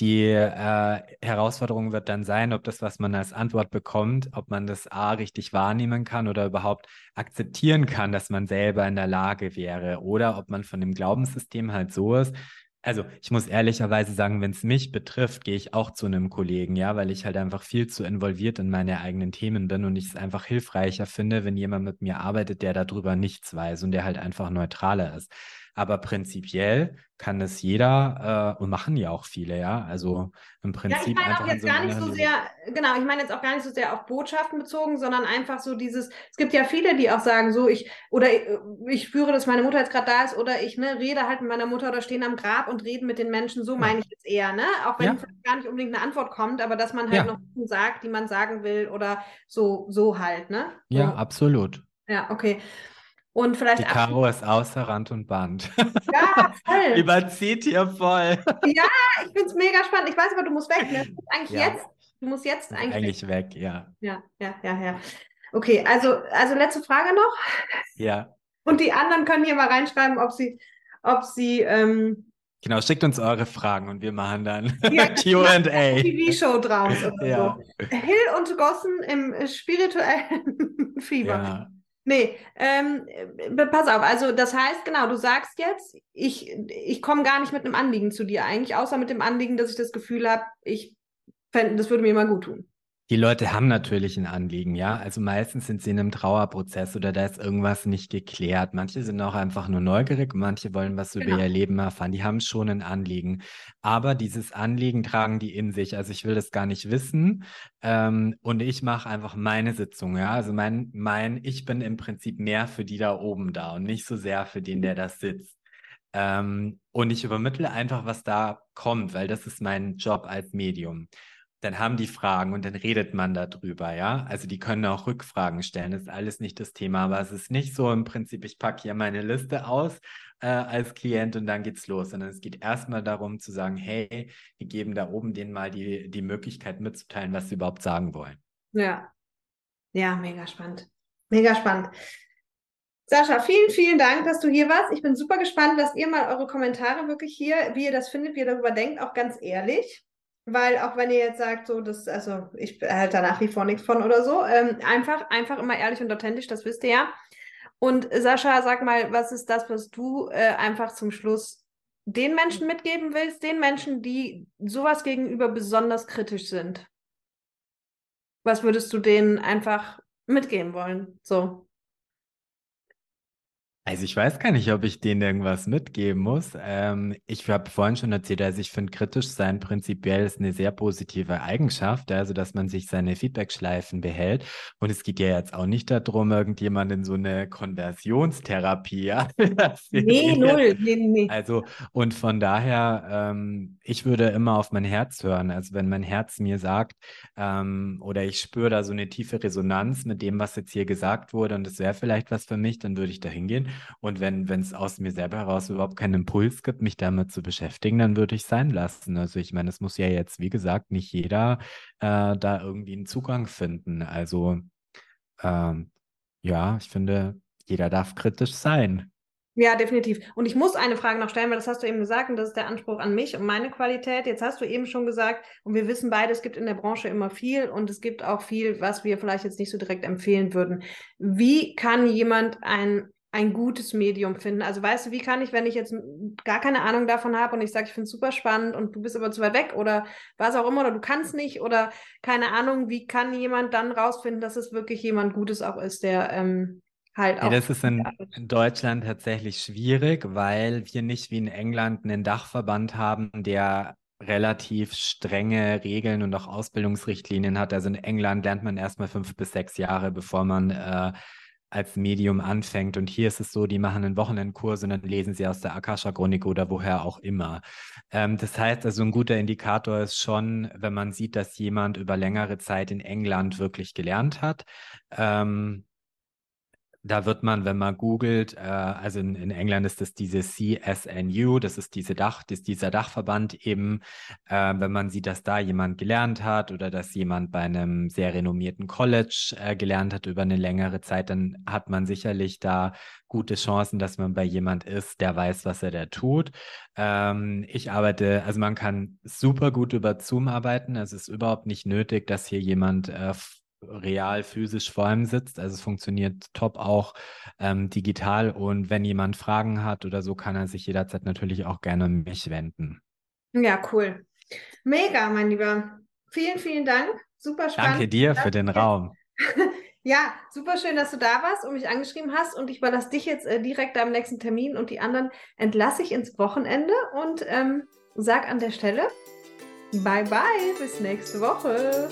Die äh, Herausforderung wird dann sein, ob das, was man als Antwort bekommt, ob man das A richtig wahrnehmen kann oder überhaupt akzeptieren kann, dass man selber in der Lage wäre oder ob man von dem Glaubenssystem halt so ist. Also ich muss ehrlicherweise sagen, wenn es mich betrifft, gehe ich auch zu einem Kollegen, ja, weil ich halt einfach viel zu involviert in meine eigenen Themen bin und ich es einfach hilfreicher finde, wenn jemand mit mir arbeitet, der darüber nichts weiß und der halt einfach neutraler ist. Aber prinzipiell kann es jeder äh, und machen ja auch viele, ja. Also im Prinzip. Ja, ich meine auch jetzt so gar nicht so sehr, genau, ich meine jetzt auch gar nicht so sehr auf Botschaften bezogen, sondern einfach so dieses, es gibt ja viele, die auch sagen, so ich, oder ich, ich spüre, dass meine Mutter jetzt gerade da ist, oder ich ne, rede halt mit meiner Mutter oder stehen am Grab und reden mit den Menschen, so meine ich jetzt eher, ne? Auch wenn ja. gar nicht unbedingt eine Antwort kommt, aber dass man halt ja. noch sagt, die man sagen will oder so, so halt, ne? So. Ja, absolut. Ja, okay. Und vielleicht Die Caro ist außer Rand und Band. [laughs] Ja, voll. [laughs] Überzieht hier voll. [laughs] Ja, ich finde es mega spannend. Ich weiß aber, du musst weg. Ne? Du musst eigentlich ja. jetzt. Du musst jetzt eigentlich, eigentlich weg. ja. Ja, ja, ja, ja. Okay, also, also letzte Frage noch. Ja. Und die anderen können hier mal reinschreiben, ob sie, ob sie. Ähm, genau, schickt uns eure Fragen und wir machen dann ja, QA. TV-Show draus ja. so. Hill und Gossen im spirituellen Fieber. Ja. Nee, ähm, äh, pass auf, also das heißt, genau, du sagst jetzt, ich, ich komme gar nicht mit einem Anliegen zu dir eigentlich, außer mit dem Anliegen, dass ich das Gefühl habe, ich fände, das würde mir mal gut tun. Die Leute haben natürlich ein Anliegen, ja. Also meistens sind sie in einem Trauerprozess oder da ist irgendwas nicht geklärt. Manche sind auch einfach nur neugierig, manche wollen was genau. über ihr Leben erfahren. Die haben schon ein Anliegen. Aber dieses Anliegen tragen die in sich. Also ich will das gar nicht wissen. Ähm, und ich mache einfach meine Sitzung, ja. Also mein, mein, ich bin im Prinzip mehr für die da oben da und nicht so sehr für den, der da sitzt. Ähm, und ich übermittle einfach, was da kommt, weil das ist mein Job als Medium dann haben die Fragen und dann redet man darüber, ja. Also die können auch Rückfragen stellen, das ist alles nicht das Thema, aber es ist nicht so im Prinzip, ich packe hier meine Liste aus äh, als Klient und dann geht's los, sondern es geht erstmal darum zu sagen, hey, wir geben da oben denen mal die, die Möglichkeit mitzuteilen, was sie überhaupt sagen wollen. Ja, ja, mega spannend. Mega spannend. Sascha, vielen, vielen Dank, dass du hier warst. Ich bin super gespannt. Lasst ihr mal eure Kommentare wirklich hier, wie ihr das findet, wie ihr darüber denkt, auch ganz ehrlich. Weil auch wenn ihr jetzt sagt, so, das, also ich halte da nach wie vor nichts von oder so, ähm, einfach, einfach immer ehrlich und authentisch, das wisst ihr ja. Und Sascha, sag mal, was ist das, was du äh, einfach zum Schluss den Menschen mitgeben willst, den Menschen, die sowas gegenüber besonders kritisch sind? Was würdest du denen einfach mitgeben wollen? So. Also ich weiß gar nicht, ob ich denen irgendwas mitgeben muss. Ähm, ich habe vorhin schon erzählt, also ich finde kritisch sein prinzipiell ist eine sehr positive Eigenschaft, also dass man sich seine Feedbackschleifen behält. Und es geht ja jetzt auch nicht darum, irgendjemand in so eine Konversionstherapie. [laughs] Nee, null. Nee, nee. Also und von daher, ähm, ich würde immer auf mein Herz hören. Also wenn mein Herz mir sagt ähm, oder ich spüre da so eine tiefe Resonanz mit dem, was jetzt hier gesagt wurde und es wäre vielleicht was für mich, dann würde ich da hingehen. Und wenn es aus mir selber heraus überhaupt keinen Impuls gibt, mich damit zu beschäftigen, dann würde ich es sein lassen. Also ich meine, es muss ja jetzt, wie gesagt, nicht jeder äh, da irgendwie einen Zugang finden. Also ähm, ja, ich finde, jeder darf kritisch sein. Ja, definitiv. Und ich muss eine Frage noch stellen, weil das hast du eben gesagt und das ist der Anspruch an mich und meine Qualität. Jetzt hast du eben schon gesagt, und wir wissen beide, es gibt in der Branche immer viel und es gibt auch viel, was wir vielleicht jetzt nicht so direkt empfehlen würden. Wie kann jemand ein, ein gutes Medium finden? Also weißt du, wie kann ich, wenn ich jetzt gar keine Ahnung davon habe und ich sage, ich finde es super spannend und du bist aber zu weit weg oder was auch immer oder du kannst nicht oder keine Ahnung, wie kann jemand dann rausfinden, dass es wirklich jemand Gutes auch ist, der ähm, halt auch. Nee, das ist in, in, Deutschland tatsächlich schwierig, weil wir nicht wie in England einen Dachverband haben, der relativ strenge Regeln und auch Ausbildungsrichtlinien hat. Also in England lernt man erstmal fünf bis sechs Jahre, bevor man äh, als Medium anfängt. Und hier ist es so, die machen einen Wochenendkurs und dann lesen sie aus der Akasha-Chronik oder woher auch immer. Ähm, das heißt also, ein guter Indikator ist schon, wenn man sieht, dass jemand über längere Zeit in England wirklich gelernt hat. Ähm, da wird man, wenn man googelt, äh, also in, in, England ist das diese CSNU, das ist diese Dach, das ist dieser Dachverband eben, äh, wenn man sieht, dass da jemand gelernt hat oder dass jemand bei einem sehr renommierten College äh, gelernt hat über eine längere Zeit, dann hat man sicherlich da gute Chancen, dass man bei jemand ist, der weiß, was er da tut. Ähm, ich arbeite, also man kann super gut über Zoom arbeiten. Es ist überhaupt nicht nötig, dass hier jemand äh, real physisch vor einem sitzt. Also es funktioniert top auch ähm, digital. Und wenn jemand Fragen hat oder so, kann er sich jederzeit natürlich auch gerne an mich wenden. Ja, cool. Mega, mein Lieber. Vielen, vielen Dank. Super spannend. Danke dir für den Raum. [laughs] ja, super schön, dass du da warst und mich angeschrieben hast. Und ich überlasse dich jetzt äh, direkt am nächsten Termin und die anderen entlasse ich ins Wochenende und ähm, sag an der Stelle Bye bye, bis nächste Woche.